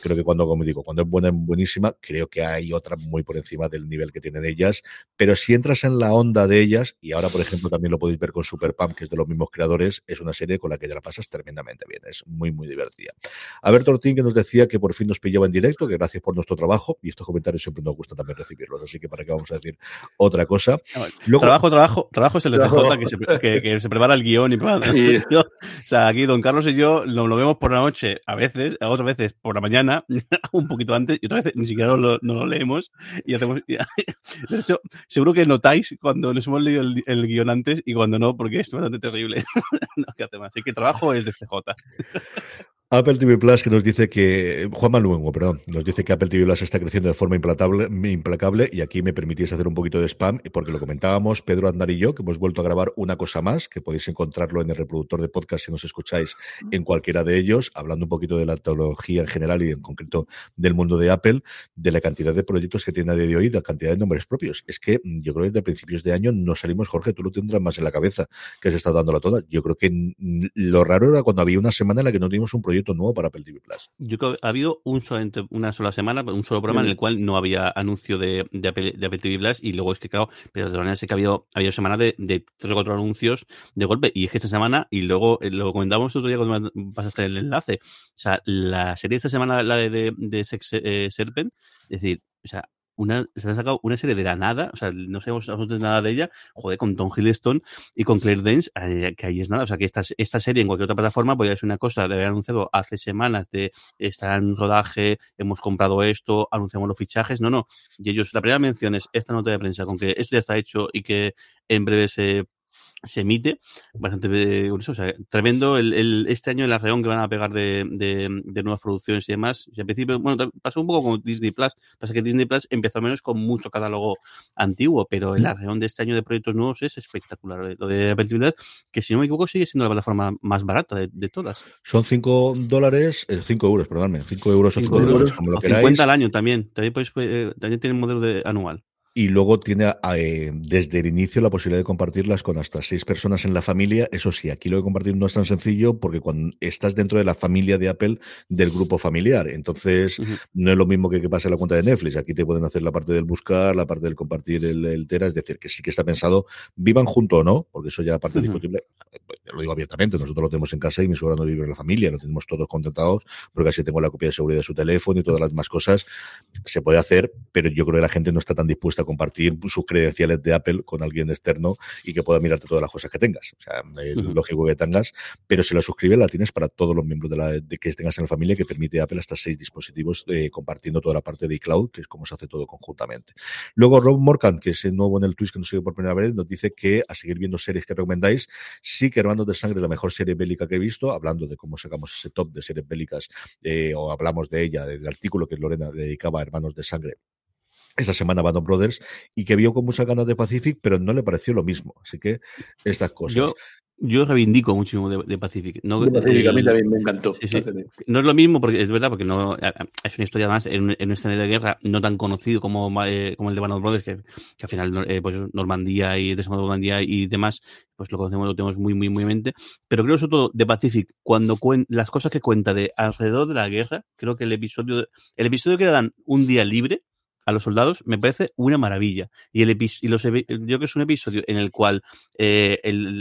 Creo que cuando, como digo, cuando es buena, es buenísima, creo que hay otras muy por encima del nivel que tienen ellas. Pero si entras en la onda de ellas, y ahora, por ejemplo, también lo podéis ver con Super Pump, que es de los mismos creadores, es una serie con la que ya la pasas tremendamente bien. Es muy, muy divertida. A ver, Tortín, que nos decía que por fin nos pillaba en directo, que gracias por nuestro trabajo, y estos comentarios siempre nos gusta también recibirlos, así que para qué vamos a decir otra cosa. trabajo, trabajo, trabajo es el de CJ que se, que, se prepara el guion y o sea, aquí Don Carlos y yo lo, lo, vemos por la noche, a veces, a otras veces por la mañana, un poquito antes, y otras veces ni siquiera lo, no lo leemos, y hacemos. de hecho, seguro que notáis cuando nos hemos leído el, el guion antes y cuando no, porque es bastante terrible. no, ¿qué hace más? Así que trabajo es de CJ. Apple TV Plus que nos dice que Juan Manuel, perdón, nos dice que Apple TV Plus está creciendo de forma implacable, implacable y aquí me permitís hacer un poquito de spam porque lo comentábamos Pedro Andar y yo que hemos vuelto a grabar una cosa más que podéis encontrarlo en el reproductor de podcast si nos escucháis en cualquiera de ellos hablando un poquito de la tecnología en general y en concreto del mundo de Apple de la cantidad de proyectos que tiene a día de hoy la cantidad de nombres propios. Es que mm, yo creo que desde principios de año no salimos Jorge tú lo tendrás más en la cabeza que se está dándola toda. Yo creo que mm, lo raro era cuando había una semana en la que no teníamos un proyecto nuevo para Apple TV Plus. Yo creo que ha habido un solamente una sola semana, un solo programa en el cual no había anuncio de, de, Apple, TV Plus y luego es que, claro, pero de todas maneras sé que ha habido, había semana de, de tres o cuatro anuncios de golpe y es que esta semana, y luego eh, lo comentábamos el otro día cuando pasaste el enlace, o sea, la serie de esta semana, la de, de, Sex eh, Serpent, es decir, o sea, una, se ha sacado una serie de la nada, o sea, no sabemos absolutamente nada de ella, joder, con Tom Hiddleston y con Claire Danes, eh, que ahí es nada, o sea, que esta, esta serie en cualquier otra plataforma podría ser una cosa de haber anunciado hace semanas de estar en rodaje, hemos comprado esto, anunciamos los fichajes, no, no, y ellos, la primera mención es esta nota de prensa con que esto ya está hecho y que en breve se se emite bastante curioso, o sea, tremendo el, el, este año el arreón que van a pegar de, de, de nuevas producciones y demás. Y al principio, bueno, pasó un poco como Disney Plus, pasa que Disney Plus empezó al menos con mucho catálogo antiguo, pero el arreón de este año de proyectos nuevos es espectacular. Lo de Apple que si no me equivoco sigue siendo la plataforma más barata de, de todas. Son 5 dólares, 5 eh, euros, perdóname, 5 euros o 5 euros, como lo o 50 al año también, también, pues, eh, también tiene un modelo de anual y luego tiene eh, desde el inicio la posibilidad de compartirlas con hasta seis personas en la familia. Eso sí, aquí lo de compartir no es tan sencillo porque cuando estás dentro de la familia de Apple del grupo familiar, entonces no es lo mismo que que pase la cuenta de Netflix. Aquí te pueden hacer la parte del buscar, la parte del compartir el, el Tera, es decir, que sí que está pensado, vivan junto o no, porque eso ya aparte uh discutible, lo digo abiertamente, nosotros lo tenemos en casa y mi suegra no vive en la familia, lo tenemos todos contentados, porque así tengo la copia de seguridad de su teléfono y todas las demás cosas. Se puede hacer, pero yo creo que la gente no está tan dispuesta a compartir sus credenciales de Apple con alguien externo y que pueda mirarte todas las cosas que tengas. O sea, es lógico que tengas, pero si la suscribes la tienes para todos los miembros de la de que tengas en la familia que permite Apple hasta seis dispositivos eh, compartiendo toda la parte de iCloud, que es como se hace todo conjuntamente. Luego Rob Morgan, que es el nuevo en el Twitch que nos sigue por primera vez, nos dice que a seguir viendo series que recomendáis, sí que Hermanos de Sangre la mejor serie bélica que he visto, hablando de cómo sacamos ese top de series bélicas eh, o hablamos de ella, del artículo que Lorena dedicaba a Hermanos de Sangre esa semana Band Brothers y que vio con muchas ganas de Pacific, pero no le pareció lo mismo. Así que estas cosas. Reivindico muchísimo de, Pacific. No, a mí también me encantó. No es lo mismo, porque es verdad, porque no es una historia más en, un escenario de guerra no tan conocido como, eh, como el de Band Brothers, que, que al final eh, pues Normandía y de Normandía y demás, pues lo conocemos, lo tenemos muy, muy, muy en mente. Pero creo sobre todo de Pacific, cuando las cosas que cuenta de alrededor de la guerra, creo que el episodio, el episodio que le dan un día libre, a los soldados me parece una maravilla. Y, el y los, yo creo que es un episodio en el cual eh,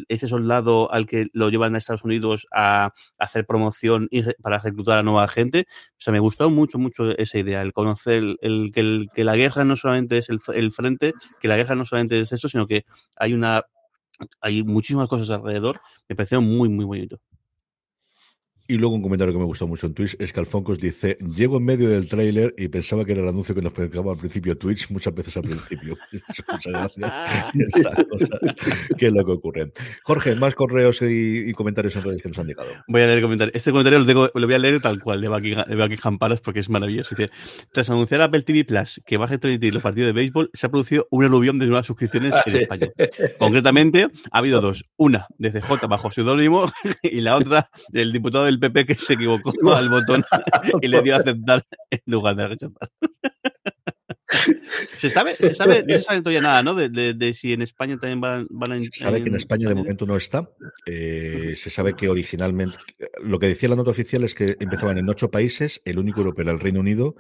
ese soldado al que lo llevan a Estados Unidos a, hacer promoción y para reclutar a nueva gente, o me gustó mucho, mucho esa idea, el conocer el, que, que la guerra no solamente es el, el frente, que la guerra no solamente es eso, sino que hay una hay muchísimas cosas alrededor, me pareció muy, muy bonito. Y luego un comentario que me gustó mucho en Twitch es que Alfoncos dice, llego en medio del tráiler y pensaba que era el anuncio que nos predicaba al principio Twitch, muchas veces al principio. Muchas gracias. ¿Qué es lo que ocurre? Jorge, más correos y, comentarios en redes que nos han llegado. Voy a leer el comentario. Este comentario lo, lo voy a leer tal cual, de Buckingham, Palace, porque es maravilloso. Dice, tras anunciar a Apple TV Plus que va a transmitir los partidos de béisbol, se ha producido un aluvión de nuevas suscripciones ah, en España. Concretamente, ha habido dos. Una, desde J bajo seudónimo y la otra, del diputado del el PP que se equivocó al botón y le dio a aceptar en lugar de rechazar. se sabe, se sabe, no se sabe todavía nada, ¿no? De, si en España también van, a. Se sabe que en España de momento no está. Eh, se sabe que originalmente. Lo que decía la nota oficial es que empezaban en ocho países, el único europeo era el Reino Unido,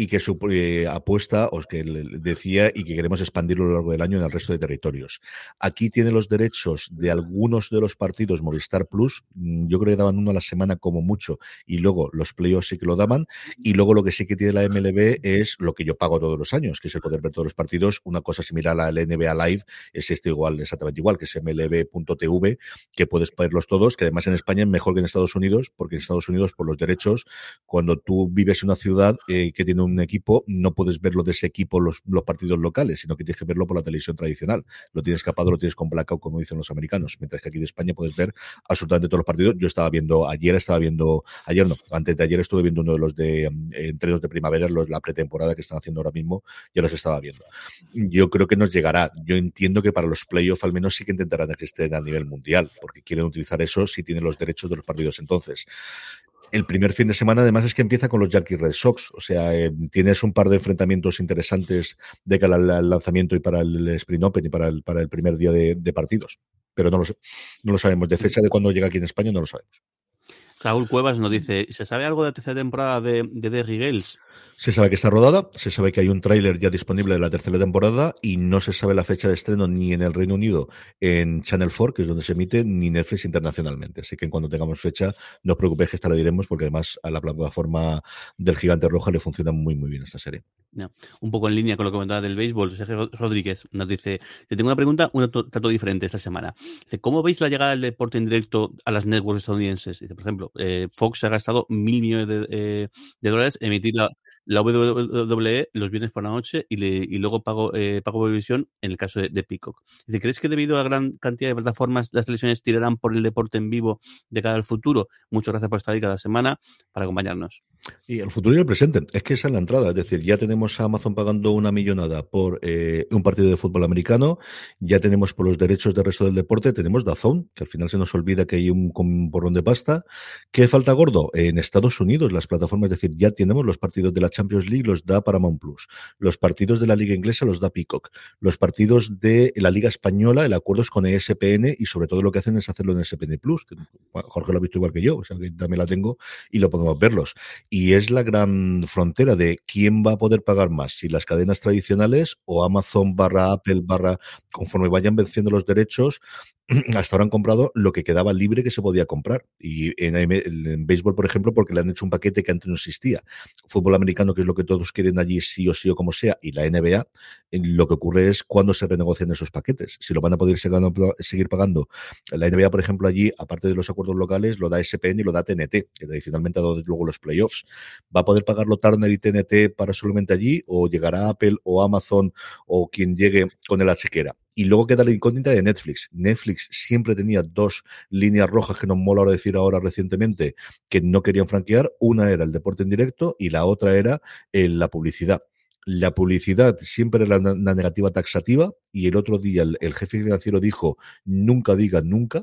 y que su eh, apuesta, os que decía, y que queremos expandirlo a lo largo del año en el resto de territorios. Aquí tiene los derechos de algunos de los partidos Movistar Plus, mm, yo creo que daban uno a la semana como mucho, y luego los playoffs sí que lo daban, y luego lo que sí que tiene la MLB es lo que yo pago todos los años, que el poder ver todos los partidos, una cosa similar a la NBA Live, es este igual, exactamente igual, que es mlb.tv, que puedes verlos todos, que además en España es mejor que en Estados Unidos, porque en Estados Unidos, por los derechos, cuando tú vives en una ciudad eh, que tiene un equipo, no puedes verlo de ese equipo los, los partidos locales, sino que tienes que verlo por la televisión tradicional. Lo tienes capado, lo tienes con blackout, como dicen los americanos. Mientras que aquí de España puedes ver absolutamente todos los partidos. Yo estaba viendo, ayer estaba viendo, ayer no, antes de ayer estuve viendo uno de los de eh, entrenos de primavera, los, la pretemporada que están haciendo ahora mismo, ya los estaba viendo. Yo creo que nos llegará. Yo entiendo que para los playoffs al menos sí que intentarán que estén a nivel mundial, porque quieren utilizar eso si tienen los derechos de los partidos entonces el primer fin de semana además es que empieza con los Yankees Red Sox, o sea, eh, tienes un par de enfrentamientos interesantes de cara al, lanzamiento y para el Sprint Open y para el, para el primer día de, partidos, pero no lo, no lo sabemos. De fecha de cuando llega aquí en España no lo sabemos. Raúl Cuevas nos dice, ¿se sabe algo de la tercera temporada de, de Derry Gales? Se sabe que está rodada, se sabe que hay un tráiler ya disponible de la tercera temporada y no se sabe la fecha de estreno ni en el Reino Unido en Channel 4, que es donde se emite, ni Netflix internacionalmente. Así que cuando tengamos fecha, no os preocupéis que esta la diremos porque además a la plataforma del Gigante Roja le funciona muy muy bien esta serie. Un poco en línea con lo que comentaba del béisbol, Sergio Rodríguez nos dice, te tengo una pregunta un trato diferente esta semana. Dice, ¿cómo veis la llegada del deporte en directo a las networks estadounidenses? Dice, por ejemplo, eh, Fox ha gastado mil millones de, eh, de dólares en emitir la, la WWE los viernes por la noche y, y luego pago, eh, pago televisión en el caso de, Peacock. Dice, ¿crees que debido a la gran cantidad de plataformas las televisiones tirarán por el deporte en vivo de cara al futuro? Muchas gracias por estar ahí cada semana para acompañarnos. Y el futuro y el presente. Es que esa es la entrada. Es decir, ya tenemos a Amazon pagando una millonada por eh, un partido de fútbol americano, ya tenemos por los derechos del resto del deporte, tenemos Dazón, que al final se nos olvida que hay un, un porrón de pasta. ¿Qué falta gordo? En Estados Unidos las plataformas, es decir, ya tenemos los partidos de la Champions League los da Paramount Plus. Los partidos de la Liga Inglesa los da Peacock. Los partidos de la Liga Española, el acuerdo es con ESPN y sobre todo lo que hacen es hacerlo en ESPN Plus. Jorge lo ha visto igual que yo, o sea que también la tengo y lo podemos verlos. Y es la gran frontera de quién va a poder pagar más, si las cadenas tradicionales o Amazon barra Apple barra, conforme vayan venciendo los derechos, hasta ahora han comprado lo que quedaba libre que se podía comprar. Y en, en, béisbol, por ejemplo, porque le han hecho un paquete que antes no existía. Fútbol americano, que es lo que todos quieren allí, sí o sí o como sea, y la NBA, lo que ocurre es cuando se renegocian esos paquetes. Si lo van a poder seguir pagando. La NBA, por ejemplo, allí, aparte de los acuerdos locales, lo da SPN y lo da TNT, que tradicionalmente ha dado luego los playoffs. ¿Va a poder pagarlo Turner y TNT para solamente allí? ¿O llegará Apple o Amazon o quien llegue con el chequera? Y luego queda la incógnita de Netflix. Netflix siempre tenía dos líneas rojas que nos mola ahora decir ahora recientemente que no querían franquear. Una era el deporte en directo y la otra era eh, la publicidad. La publicidad siempre era la, negativa taxativa y el otro día el, jefe financiero dijo nunca digan nunca,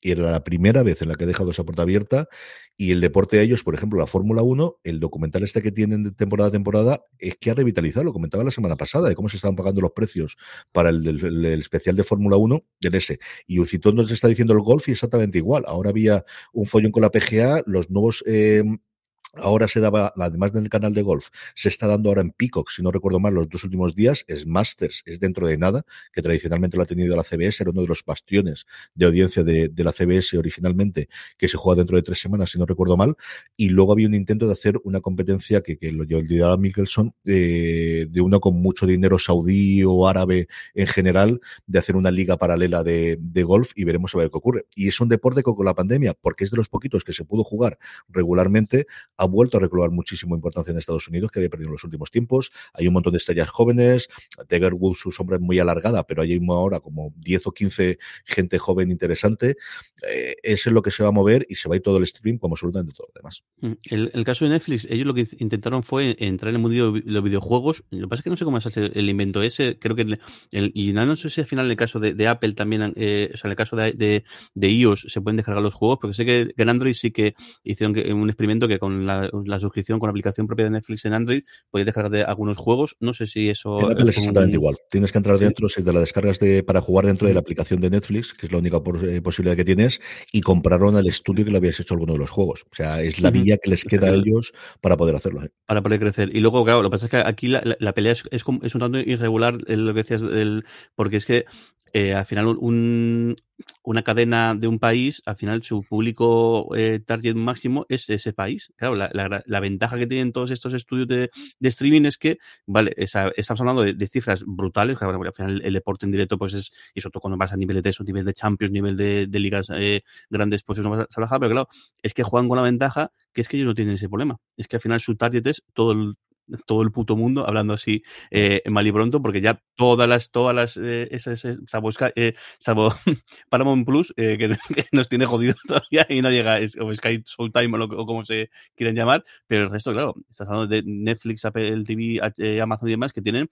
y era la primera vez en la que he dejado esa puerta abierta. Y el deporte de ellos, por ejemplo, la Fórmula 1, el documental este que tienen de temporada a temporada, es que ha revitalizado, lo comentaba la semana pasada, de cómo se estaban pagando los precios para el, especial de Fórmula 1 del S. Y Ucitón nos está diciendo el golf y exactamente igual. Ahora había un follón con la PGA, los nuevos eh, Ahora se daba, además del canal de golf, se está dando ahora en Peacock, si no recuerdo mal, los dos últimos días, es Masters, es dentro de nada, que tradicionalmente lo ha tenido la CBS, era uno de los bastiones de audiencia de, la CBS originalmente, que se juega dentro de tres semanas, si no recuerdo mal, y luego había un intento de hacer una competencia que, que lo a Mickelson, eh, de una con mucho dinero saudí o árabe en general, de hacer una liga paralela de, de golf y veremos a ver qué ocurre. Y es un deporte con la pandemia, porque es de los poquitos que se pudo jugar regularmente, ha vuelto a recobrar muchísima importancia en Estados Unidos, que había perdido en los últimos tiempos. Hay un montón de estrellas jóvenes. Tiger Woods, su sombra es muy alargada, pero hay ahora como 10 o 15 gente joven interesante. Eh, eso es lo que se va a mover y se va a ir todo el stream como absolutamente todo lo demás. Mm, el, el, caso de Netflix, ellos lo que intentaron fue entrar en el mundo de los videojuegos. Lo que pasa es que no sé cómo es el invento ese. Creo que el, y no, sé si al final en el caso de, Apple también, eh, o sea, en el caso de, de, iOS se pueden descargar los juegos, porque sé que en Android sí que hicieron un experimento que con la, suscripción con la aplicación propia de Netflix en Android, puedes descargar de algunos juegos. No sé si eso. es exactamente igual. Tienes que entrar dentro, si te la descargas de, para jugar dentro de la aplicación de Netflix, que es la única eh, posibilidad que tienes, y compraron el estudio que le habías hecho alguno de los juegos. O sea, es la vía que les queda a ellos para poder hacerlo. ¿eh? Para poder crecer. Y luego, claro, lo que pasa es que aquí la, pelea es, es, un tanto irregular, lo que decías, porque es que eh, al final un, una cadena de un país, al final su público eh, target máximo es ese país. Claro, la, la, ventaja que tienen todos estos estudios de, streaming es que, vale, estamos hablando de, cifras brutales, que al final el, deporte en directo, pues es, y sobre todo cuando vas a nivel de eso, nivel de Champions, nivel de, ligas eh, grandes, pues eso no vas a pero claro, es que juegan con la ventaja que es que ellos no tienen ese problema. Es que al final su target es todo el, todo el puto mundo, hablando así eh, mal y pronto, porque ya todas las, todas las, eh, esas, salvo, eh, salvo Paramount Plus, eh, que, nos tiene jodido todavía y no llega, es, o Sky Showtime o, o como se quieren llamar, pero el resto, claro, estás hablando de Netflix, Apple TV, Amazon y demás, que tienen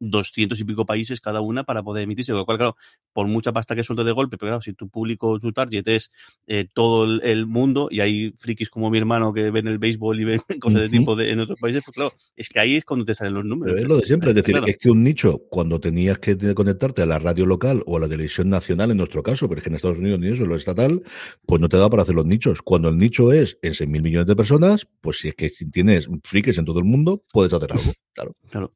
200 y pico países cada una para poder emitirse, lo cual, claro, por mucha pasta que suelte de golpe, pero claro, si tu público, tu target es eh, todo el, mundo y hay frikis como mi hermano que ven el béisbol y ven cosas de tipo de, en otros países, pues claro, es que ahí es cuando te salen los números. es lo de siempre, es decir, es que un nicho, cuando tenías que conectarte a la radio local o a la televisión nacional, en nuestro caso, pero es que en Estados Unidos ni eso, lo estatal, pues no te da para hacer los nichos. Cuando el nicho es en 6 mil millones de personas, pues si es que tienes frikis en todo el mundo, puedes hacer algo, claro. Claro.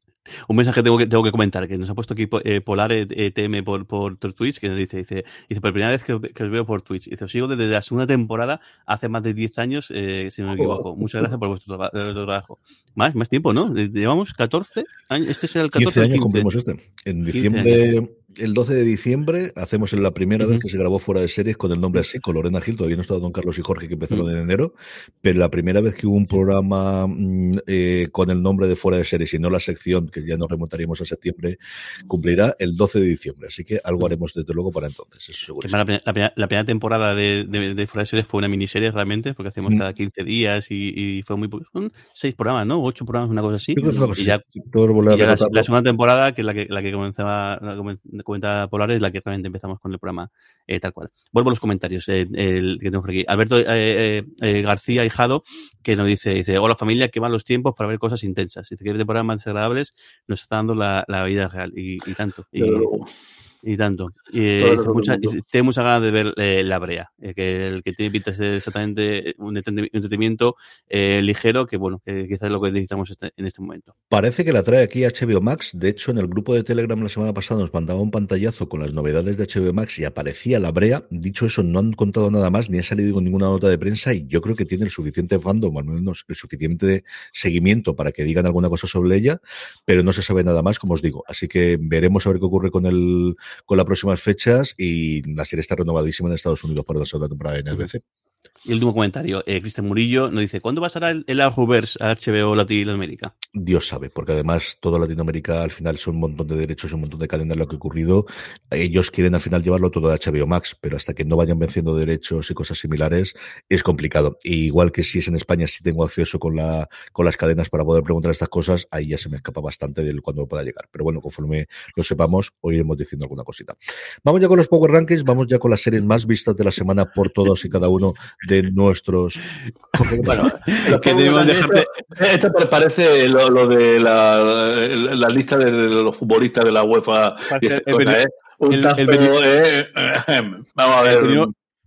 Un mensaje que tengo que, tengo que comentar, que nos ha puesto aquí eh, Polar ETM por, por Twitch, que nos dice, dice, dice, por primera vez que, os veo por Twitch. Dice, os sigo desde la segunda temporada, hace más de 10 años, eh, si no me equivoco. Muchas gracias por vuestro, trabajo. Más, más tiempo, ¿no? Llevamos 14 años, este será el 14 15 años cumplimos este. En diciembre el 12 de diciembre hacemos la primera vez que se grabó fuera de series con el nombre así, con Lorena Gil, todavía no estaba Don Carlos y Jorge que empezaron en enero, pero la primera vez que hubo un programa mm, eh, con el nombre de fuera de series y no la sección, que ya nos remontaríamos a septiembre, cumplirá el 12 de diciembre, así que algo haremos desde luego para entonces, eso la, primera, temporada de, fuera de series fue una miniserie realmente, porque hacemos cada 15 días y, fue muy son seis programas, ¿no? Ocho programas, una cosa así. y ya, la, segunda temporada, que es la que, la que comenzaba, cuenta Polar es la que realmente empezamos con el programa eh, tal cual. Vuelvo a los comentarios eh, el, que tengo por aquí. Alberto eh, García Hijado, que nos dice, dice, hola familia, que van los tiempos para ver cosas intensas. Dice que de programas más agradables nos está dando la, vida real y, tanto. Y, Y tanto. Y, mucha, tengo muchas ganas de ver eh, La Brea, eh, que el que tiene pinta de ser exactamente un entretenimiento eh, ligero, que bueno, que quizás es lo que necesitamos este, en este momento. Parece que la trae aquí HBO Max. De hecho, en el grupo de Telegram la semana pasada nos mandaba un pantallazo con las novedades de HBO Max y aparecía La Brea. Dicho eso, no han contado nada más, ni ha salido con ninguna nota de prensa y yo creo que tiene el suficiente fandom, al menos el suficiente seguimiento para que digan alguna cosa sobre ella, pero no se sabe nada más, como os digo. Así que veremos a ver qué ocurre con el con las próximas fechas y la serie está renovadísima en Estados Unidos para la segunda temporada en el BC. Y el último comentario, eh, Cristian Murillo nos dice, ¿cuándo pasará el, el Arrowverse a HBO Latinoamérica? Dios sabe, porque además toda Latinoamérica al final son un montón de derechos, un montón de cadenas lo que ha ocurrido. Ellos quieren al final llevarlo todo a HBO Max, pero hasta que no vayan venciendo derechos y cosas similares es complicado. igual que si es en España, si tengo acceso con, la, con las cadenas para poder preguntar estas cosas, ahí ya se me escapa bastante de cuando pueda llegar. Pero bueno, conforme lo sepamos, hoy iremos diciendo alguna cosita. Vamos ya con los Power Rankings, vamos ya con las series más vistas de la semana por todos y cada uno de nuestros. bueno, que dejarte... esto, parece lo, lo de la, la, lista de los futbolistas de la UEFA. Y esta cosa, ¿eh? Un el, tazo, eh, vamos a ver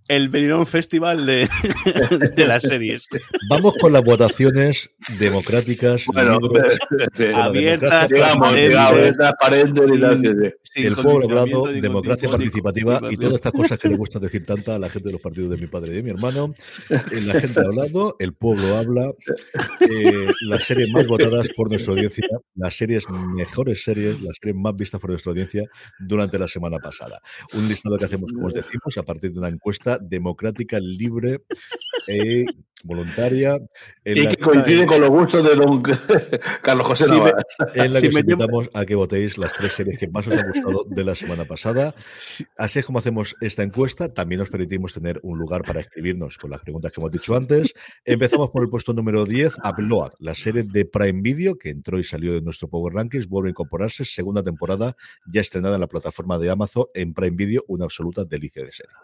el Benidorm Festival de, de, las series. Vamos con las votaciones democráticas, bueno, abiertas, transparentes y El pueblo hablado, democracia participativa y todas estas cosas que le gusta decir tanta a la gente de los partidos de mi padre y de mi hermano. La gente ha hablado, el pueblo habla, eh, las series más votadas por nuestra audiencia, las series mejores series, las series más vistas por nuestra audiencia durante la semana pasada. Un listado que hacemos, como os decimos, a partir de una encuesta democrática, libre e voluntaria. y que coincide con los gustos de don Carlos José Navarra. en la que os invitamos a que votéis las tres series que más os han gustado de la semana pasada. Así es como hacemos esta encuesta. También os permitimos tener un lugar para escribirnos con las preguntas que hemos dicho antes. Empezamos por el puesto número 10, Upload, la serie de Prime Video que entró y salió de nuestro Power Rankings, vuelve a incorporarse, segunda temporada ya estrenada en la plataforma de Amazon en Prime Video, una absoluta delicia de serie.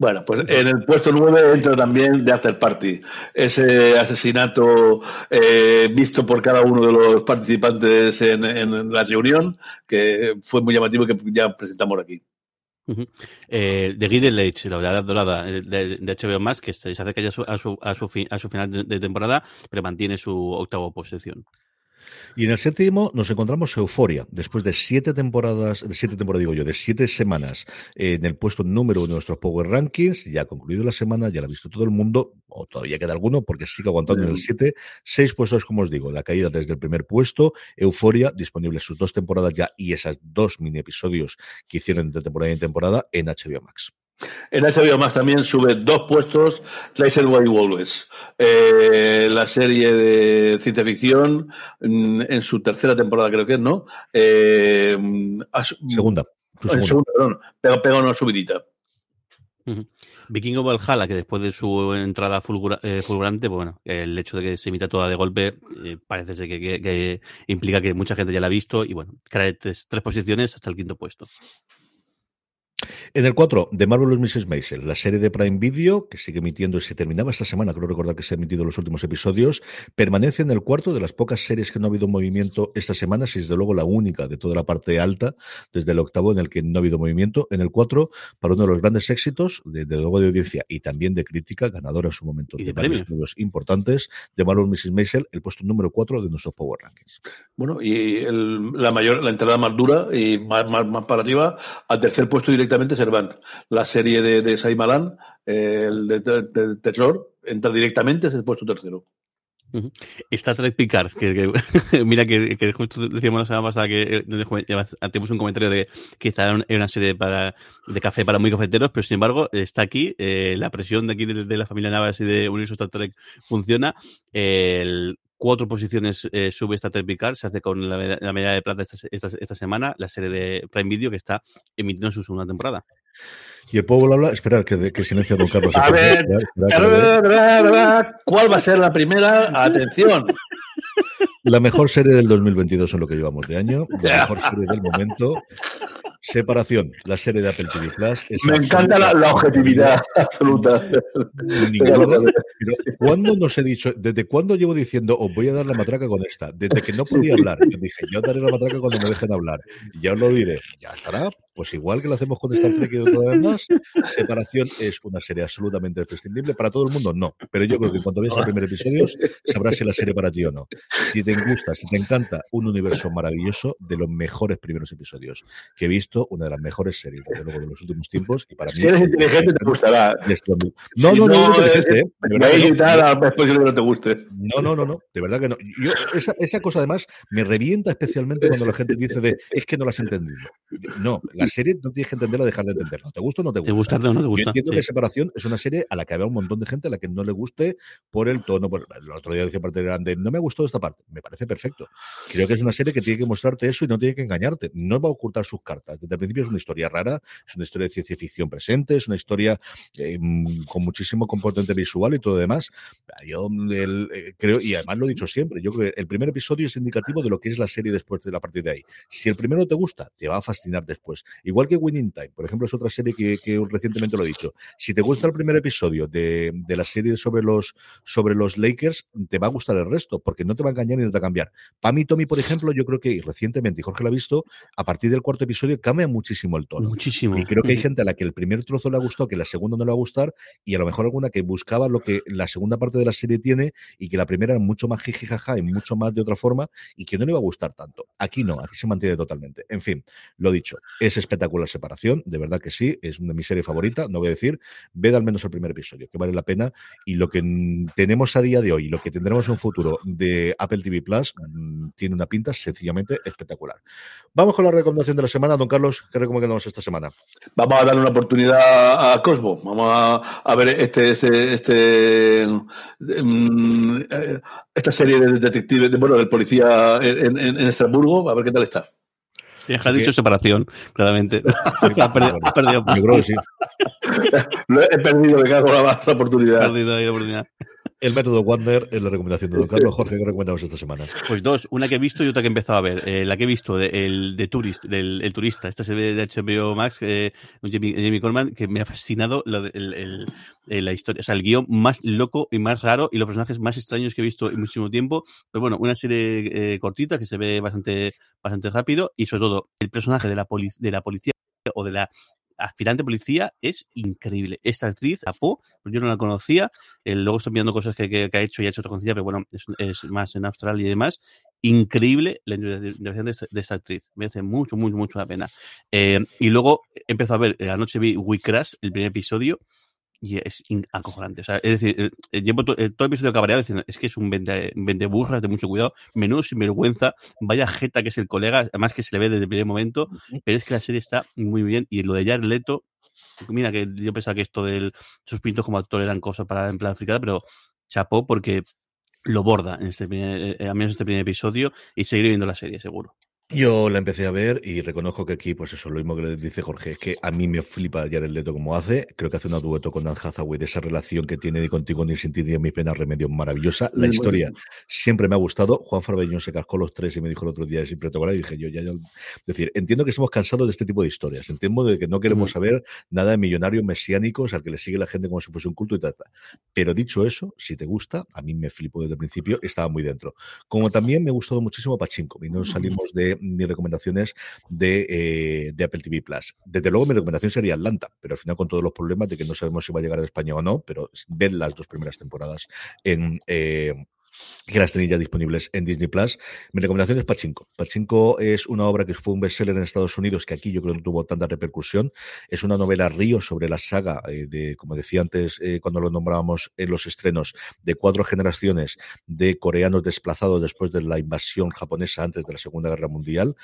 Bueno, pues en el puesto 9 entra también The After Party, ese asesinato eh, visto por cada uno de los participantes en, la reunión, que fue muy llamativo que ya presentamos aquí. eh, The Gideon Age, la verdad dorada eh, de, de, HBO Max, que se acerca ya a su, a su, a su, fin, a su final de, temporada, pero mantiene su octava posición. Y en el séptimo nos encontramos Euforia, después de siete temporadas, de siete temporadas digo yo, de siete semanas en el puesto número uno de nuestros Power Rankings, ya ha concluido la semana, ya la ha visto todo el mundo, o todavía queda alguno, porque sigue aguantando en el siete, seis puestos, como os digo, la caída desde el primer puesto, Euforia, disponible sus dos temporadas ya y esas dos mini episodios que hicieron entre temporada y temporada en HBO Max. En HBO Max también sube dos puestos Way Always, eh, la serie de ciencia ficción mm, en su tercera temporada creo que es, ¿no? Eh, segunda. segunda. segunda perdón, pero pega una subidita. Uh Vikingo Valhalla, que después de su entrada fulgura, eh, fulgurante, pues bueno, el hecho de que se emita toda de golpe eh, parece ser que, que, que, implica que mucha gente ya la ha visto y bueno, trae tres, tres posiciones hasta el quinto puesto. En el 4, de Marvelous Mrs. Maisel, la serie de Prime Video, que sigue emitiendo y se terminaba esta semana, creo recordar que se ha emitido los últimos episodios, permanece en el cuarto de las pocas series que no ha habido movimiento esta semana, si desde luego la única de toda la parte alta, desde el octavo en el que no ha habido movimiento. En el 4, para uno de los grandes éxitos, de, de luego de audiencia y también de crítica, ganadora en su momento de, de varios premios importantes, de Marvelous Mrs. Maisel, el puesto número 4 de nuestros Power Rankings. Bueno, y el, la mayor, la entrada más dura y más, más, más parativa, al tercer puesto directamente Servant, la serie de, de eh, el de, de, entra directamente, es el puesto tercero. Uh -huh. Star Trek Picard, que, mira que, justo decíamos la semana pasada que tenemos un comentario de que esta era una serie para, de café para muy cafeteros, pero sin embargo está aquí, eh, la presión de aquí de, la familia Navas y de Universo Star Trek funciona, eh, el cuatro posiciones eh, sube Star Trek Picard, se hace con la, la medalla de plata esta, esta, esta, semana, la serie de Prime Video que está emitiendo su segunda temporada. Y el pueblo habla, esperar que, que silencia don Carlos. A ver, ¿cuál va a ser la primera? Atención. La mejor serie del 2022 en lo que llevamos de año, la mejor serie del momento. Separación, la serie de Apple TV Plus. Es Me encanta la, la, objetividad absoluta. ¿cuándo nos he dicho, desde cuándo llevo diciendo os voy a dar la matraca con esta? Desde que no podía hablar. Yo dije, yo daré la matraca cuando me dejen hablar. Ya os lo diré. Ya estará. Pues igual que lo hacemos con Star Trek y todo demás, Separación es una serie absolutamente imprescindible. Para todo el mundo, no. Pero yo creo que cuando veas el primer episodio, sabrás si la serie para ti o no. Si te gusta, si te encanta, un universo maravilloso de los mejores primeros episodios que he visto, una de las mejores series, desde luego, de los últimos tiempos. Y para si eres inteligente, te gustará. No, no, no, no, no, no te guste. No, no, no, no, de verdad que no. Yo, esa, esa cosa además me revienta especialmente cuando la gente dice de es que no la has entendido. No, la serie no tienes que entenderla, dejar de entenderla. ¿Te gusta o no te gusta? ¿Te gusta o no te gusta? Yo entiendo que Separación es una serie a la que había un montón de gente a la que no le guste por el tono. Por, el otro día decía parte grande, no me gustó esta parte. Me parece perfecto. Creo que es una serie que tiene que mostrarte eso y no tiene que engañarte. No va a ocultar sus cartas. Desde el principio es una historia rara, es una historia de ciencia ficción presente, es una historia eh, con muchísimo componente visual y todo demás. Yo el, eh, creo, y además lo he dicho siempre, yo creo que el primer episodio es indicativo de lo que es la serie después de la partida de ahí. Si el primero te gusta, te va a fascinar después. Igual que Winning Time, por ejemplo, es otra serie que, que recientemente lo he dicho. Si te gusta el primer episodio de, de, la serie sobre los, sobre los Lakers, te va a gustar el resto, porque no te va a engañar ni te va a cambiar. Pam y Tommy, por ejemplo, yo creo que recientemente, y Jorge lo ha visto, a partir del cuarto episodio cambia muchísimo el tono. Muchísimo. Y creo que hay gente a la que el primer trozo le ha gustado, que la segunda no le va a gustar, y a lo mejor alguna que buscaba lo que la segunda parte de la serie tiene y que la primera era mucho más jijijaja y mucho más de otra forma y que no le va a gustar tanto. Aquí no, aquí se mantiene totalmente. En fin, lo dicho, es espectacular separación, de verdad que sí, es una de mis series favoritas, no voy a decir, ved al menos el primer episodio, que vale la pena y lo que tenemos a día de hoy, lo que tendremos en un futuro de Apple TV Plus, mm, tiene una pinta sencillamente espectacular. Vamos con la recomendación de la semana, don Carlos, ¿qué recomendamos esta semana? Vamos a darle una oportunidad a Cosmo, vamos a, ver este, este, este um, esta serie de detectives, de, bueno, del policía en, en, en Estrasburgo, a ver qué tal está. Ya has dicho separación, claramente. ha perdido, ha perdido. Yo creo que sí. he perdido, me cago en la oportunidad. He perdido la oportunidad. El método Wander es la recomendación de Don Carlos. Jorge, ¿qué recomendamos esta semana? Pues dos, una que he visto y otra que he empezado a ver. Eh, la que he visto, de, el de Tourist, del el turista, esta serie de HBO Max, eh, Jamie, Jamie Coleman, que me ha fascinado lo de, el, el, el, la historia, o sea, el guion más loco y más raro y los personajes más extraños que he visto en muchísimo tiempo. Pero bueno, una serie eh, cortita que se ve bastante, bastante rápido y sobre todo el personaje de la, de la policía o de la aspirante policía es increíble. Esta actriz, Apo, yo no la conocía, eh, luego estoy viendo cosas que, que, que, ha hecho y ha hecho otra conciencia, pero bueno, es, es, más en Australia y demás. Increíble la interpretación de, de, esta actriz. Me hace mucho, mucho, mucho la pena. Eh, y luego empezó a ver, anoche vi We Crash, el primer episodio, y es acojonante. O sea, es decir, eh, llevo eh, todo el episodio cabreado diciendo, es que es un vende, vende burras de mucho cuidado, menudo sinvergüenza, vaya jeta que es el colega, además que se le ve desde el primer momento, pero es que la serie está muy bien y lo de Jared Leto, mira que yo pensaba que esto de sus pintos como actor eran cosas para en plan fricada, pero chapó porque lo borda en este primer, eh, a menos este primer episodio y seguiré viendo la serie seguro. Yo la empecé a ver y reconozco que aquí, pues eso, lo mismo que le dice Jorge, es que a mí me flipa Jared Leto como hace. Creo que hace una dueto con Dan Hathaway de esa relación que tiene de contigo ni sin ti ni mis penas remedio maravillosa. La historia siempre me ha gustado. Juan Farbeñón se cascó los tres y me dijo el otro día es improtocolo y dije yo ya, ya. Es decir, entiendo que somos cansados de este tipo de historias. Entiendo de que no queremos saber nada de millonarios mesiánicos al que le sigue la gente como si fuese un culto y tal. Pero dicho eso, si te gusta, a mí me flipo desde el principio, estaba muy dentro. Como también me ha gustado muchísimo Pachinko. Y no salimos de mis recomendaciones de, de, Apple TV Plus. Desde luego, mi recomendación sería Atlanta, pero al final, con todos los problemas de que no sabemos si va a llegar a España o no, pero ved las dos primeras temporadas en. Eh, que las tenéis ya disponibles en Disney Plus. Mi recomendación es Pachinko. Pachinko es una obra que fue un bestseller en Estados Unidos que aquí yo creo que no tuvo tanta repercusión. Es una novela río sobre la saga eh, de, como decía antes, eh, cuando lo nombrábamos en los estrenos, de cuatro generaciones de coreanos desplazados después de la invasión japonesa antes de la Segunda Guerra Mundial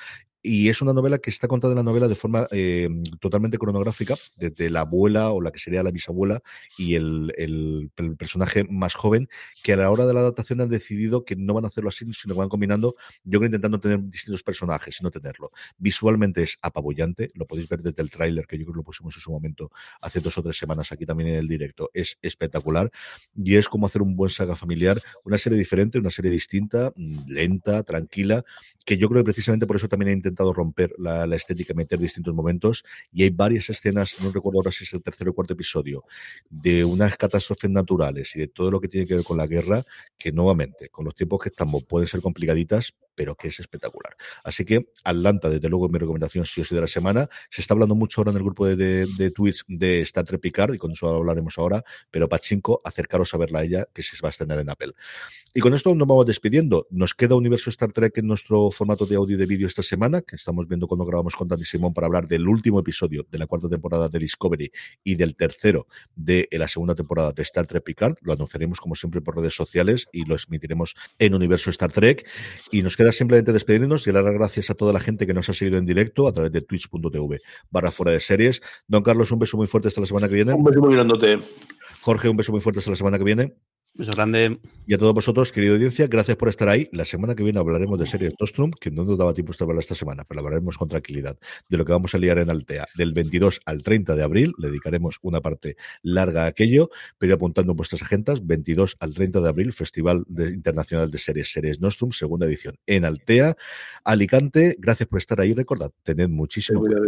y es una novela que está contada en la novela de forma eh, totalmente cronográfica, desde la abuela o la que sería la bisabuela y el, el, el, personaje más joven, que a la hora de la adaptación han decidido que no van a hacerlo así, sino que van combinando, yo creo intentando tener distintos personajes y no tenerlo. Visualmente es apabullante, lo podéis ver desde el tráiler, que yo creo que lo pusimos en su momento hace dos o tres semanas aquí también en el directo, es espectacular y es como hacer un buen saga familiar, una serie diferente, una serie distinta, lenta, tranquila, que yo creo que precisamente por eso también he intentado intentado romper la, la, estética, meter distintos momentos y hay varias escenas, no recuerdo ahora si es el tercer o cuarto episodio, de unas catástrofes naturales y de todo lo que tiene que ver con la guerra, que nuevamente, con los tiempos que estamos, pueden ser complicaditas, pero que es espectacular. Así que Atlanta, desde luego, mi recomendación sí o sí de la semana. Se está hablando mucho ahora en el grupo de, de, de Twitch de Star Trek Picard, y con eso hablaremos ahora, pero Pachinko, acercaros a verla a ella, que se va a estrenar en Apple. Y con esto nos vamos despidiendo. Nos queda Universo Star Trek en nuestro formato de audio y de vídeo esta semana, que estamos viendo cuando grabamos con Dani Simón para hablar del último episodio de la cuarta temporada de Discovery y del tercero de la segunda temporada de Star Trek Picard. Lo anunciaremos como siempre por redes sociales y lo emitiremos en Universo Star Trek. Y nos queda simplemente despedirnos y dar las gracias a toda la gente que nos ha seguido en directo a través de twitch.tv barra fuera de series. Don Carlos, un beso muy fuerte hasta la semana que viene. Un beso muy grandote. Jorge, un beso muy fuerte hasta la semana que viene. Beso grande. Y a todos vosotros, querida audiencia, gracias por estar ahí. La semana que viene hablaremos de series Nostrum, que no nos daba tiempo de hablar esta semana, pero hablaremos con tranquilidad de lo que vamos a liar en Altea. Del 22 al 30 de abril le dedicaremos una parte larga a aquello, pero apuntando en vuestras agendas, 22 al 30 de abril, Festival de- Internacional de Series, Series Nostrum, segunda edición en Altea, Alicante. Gracias por estar ahí. Recordad, tened muchísimo Cuidado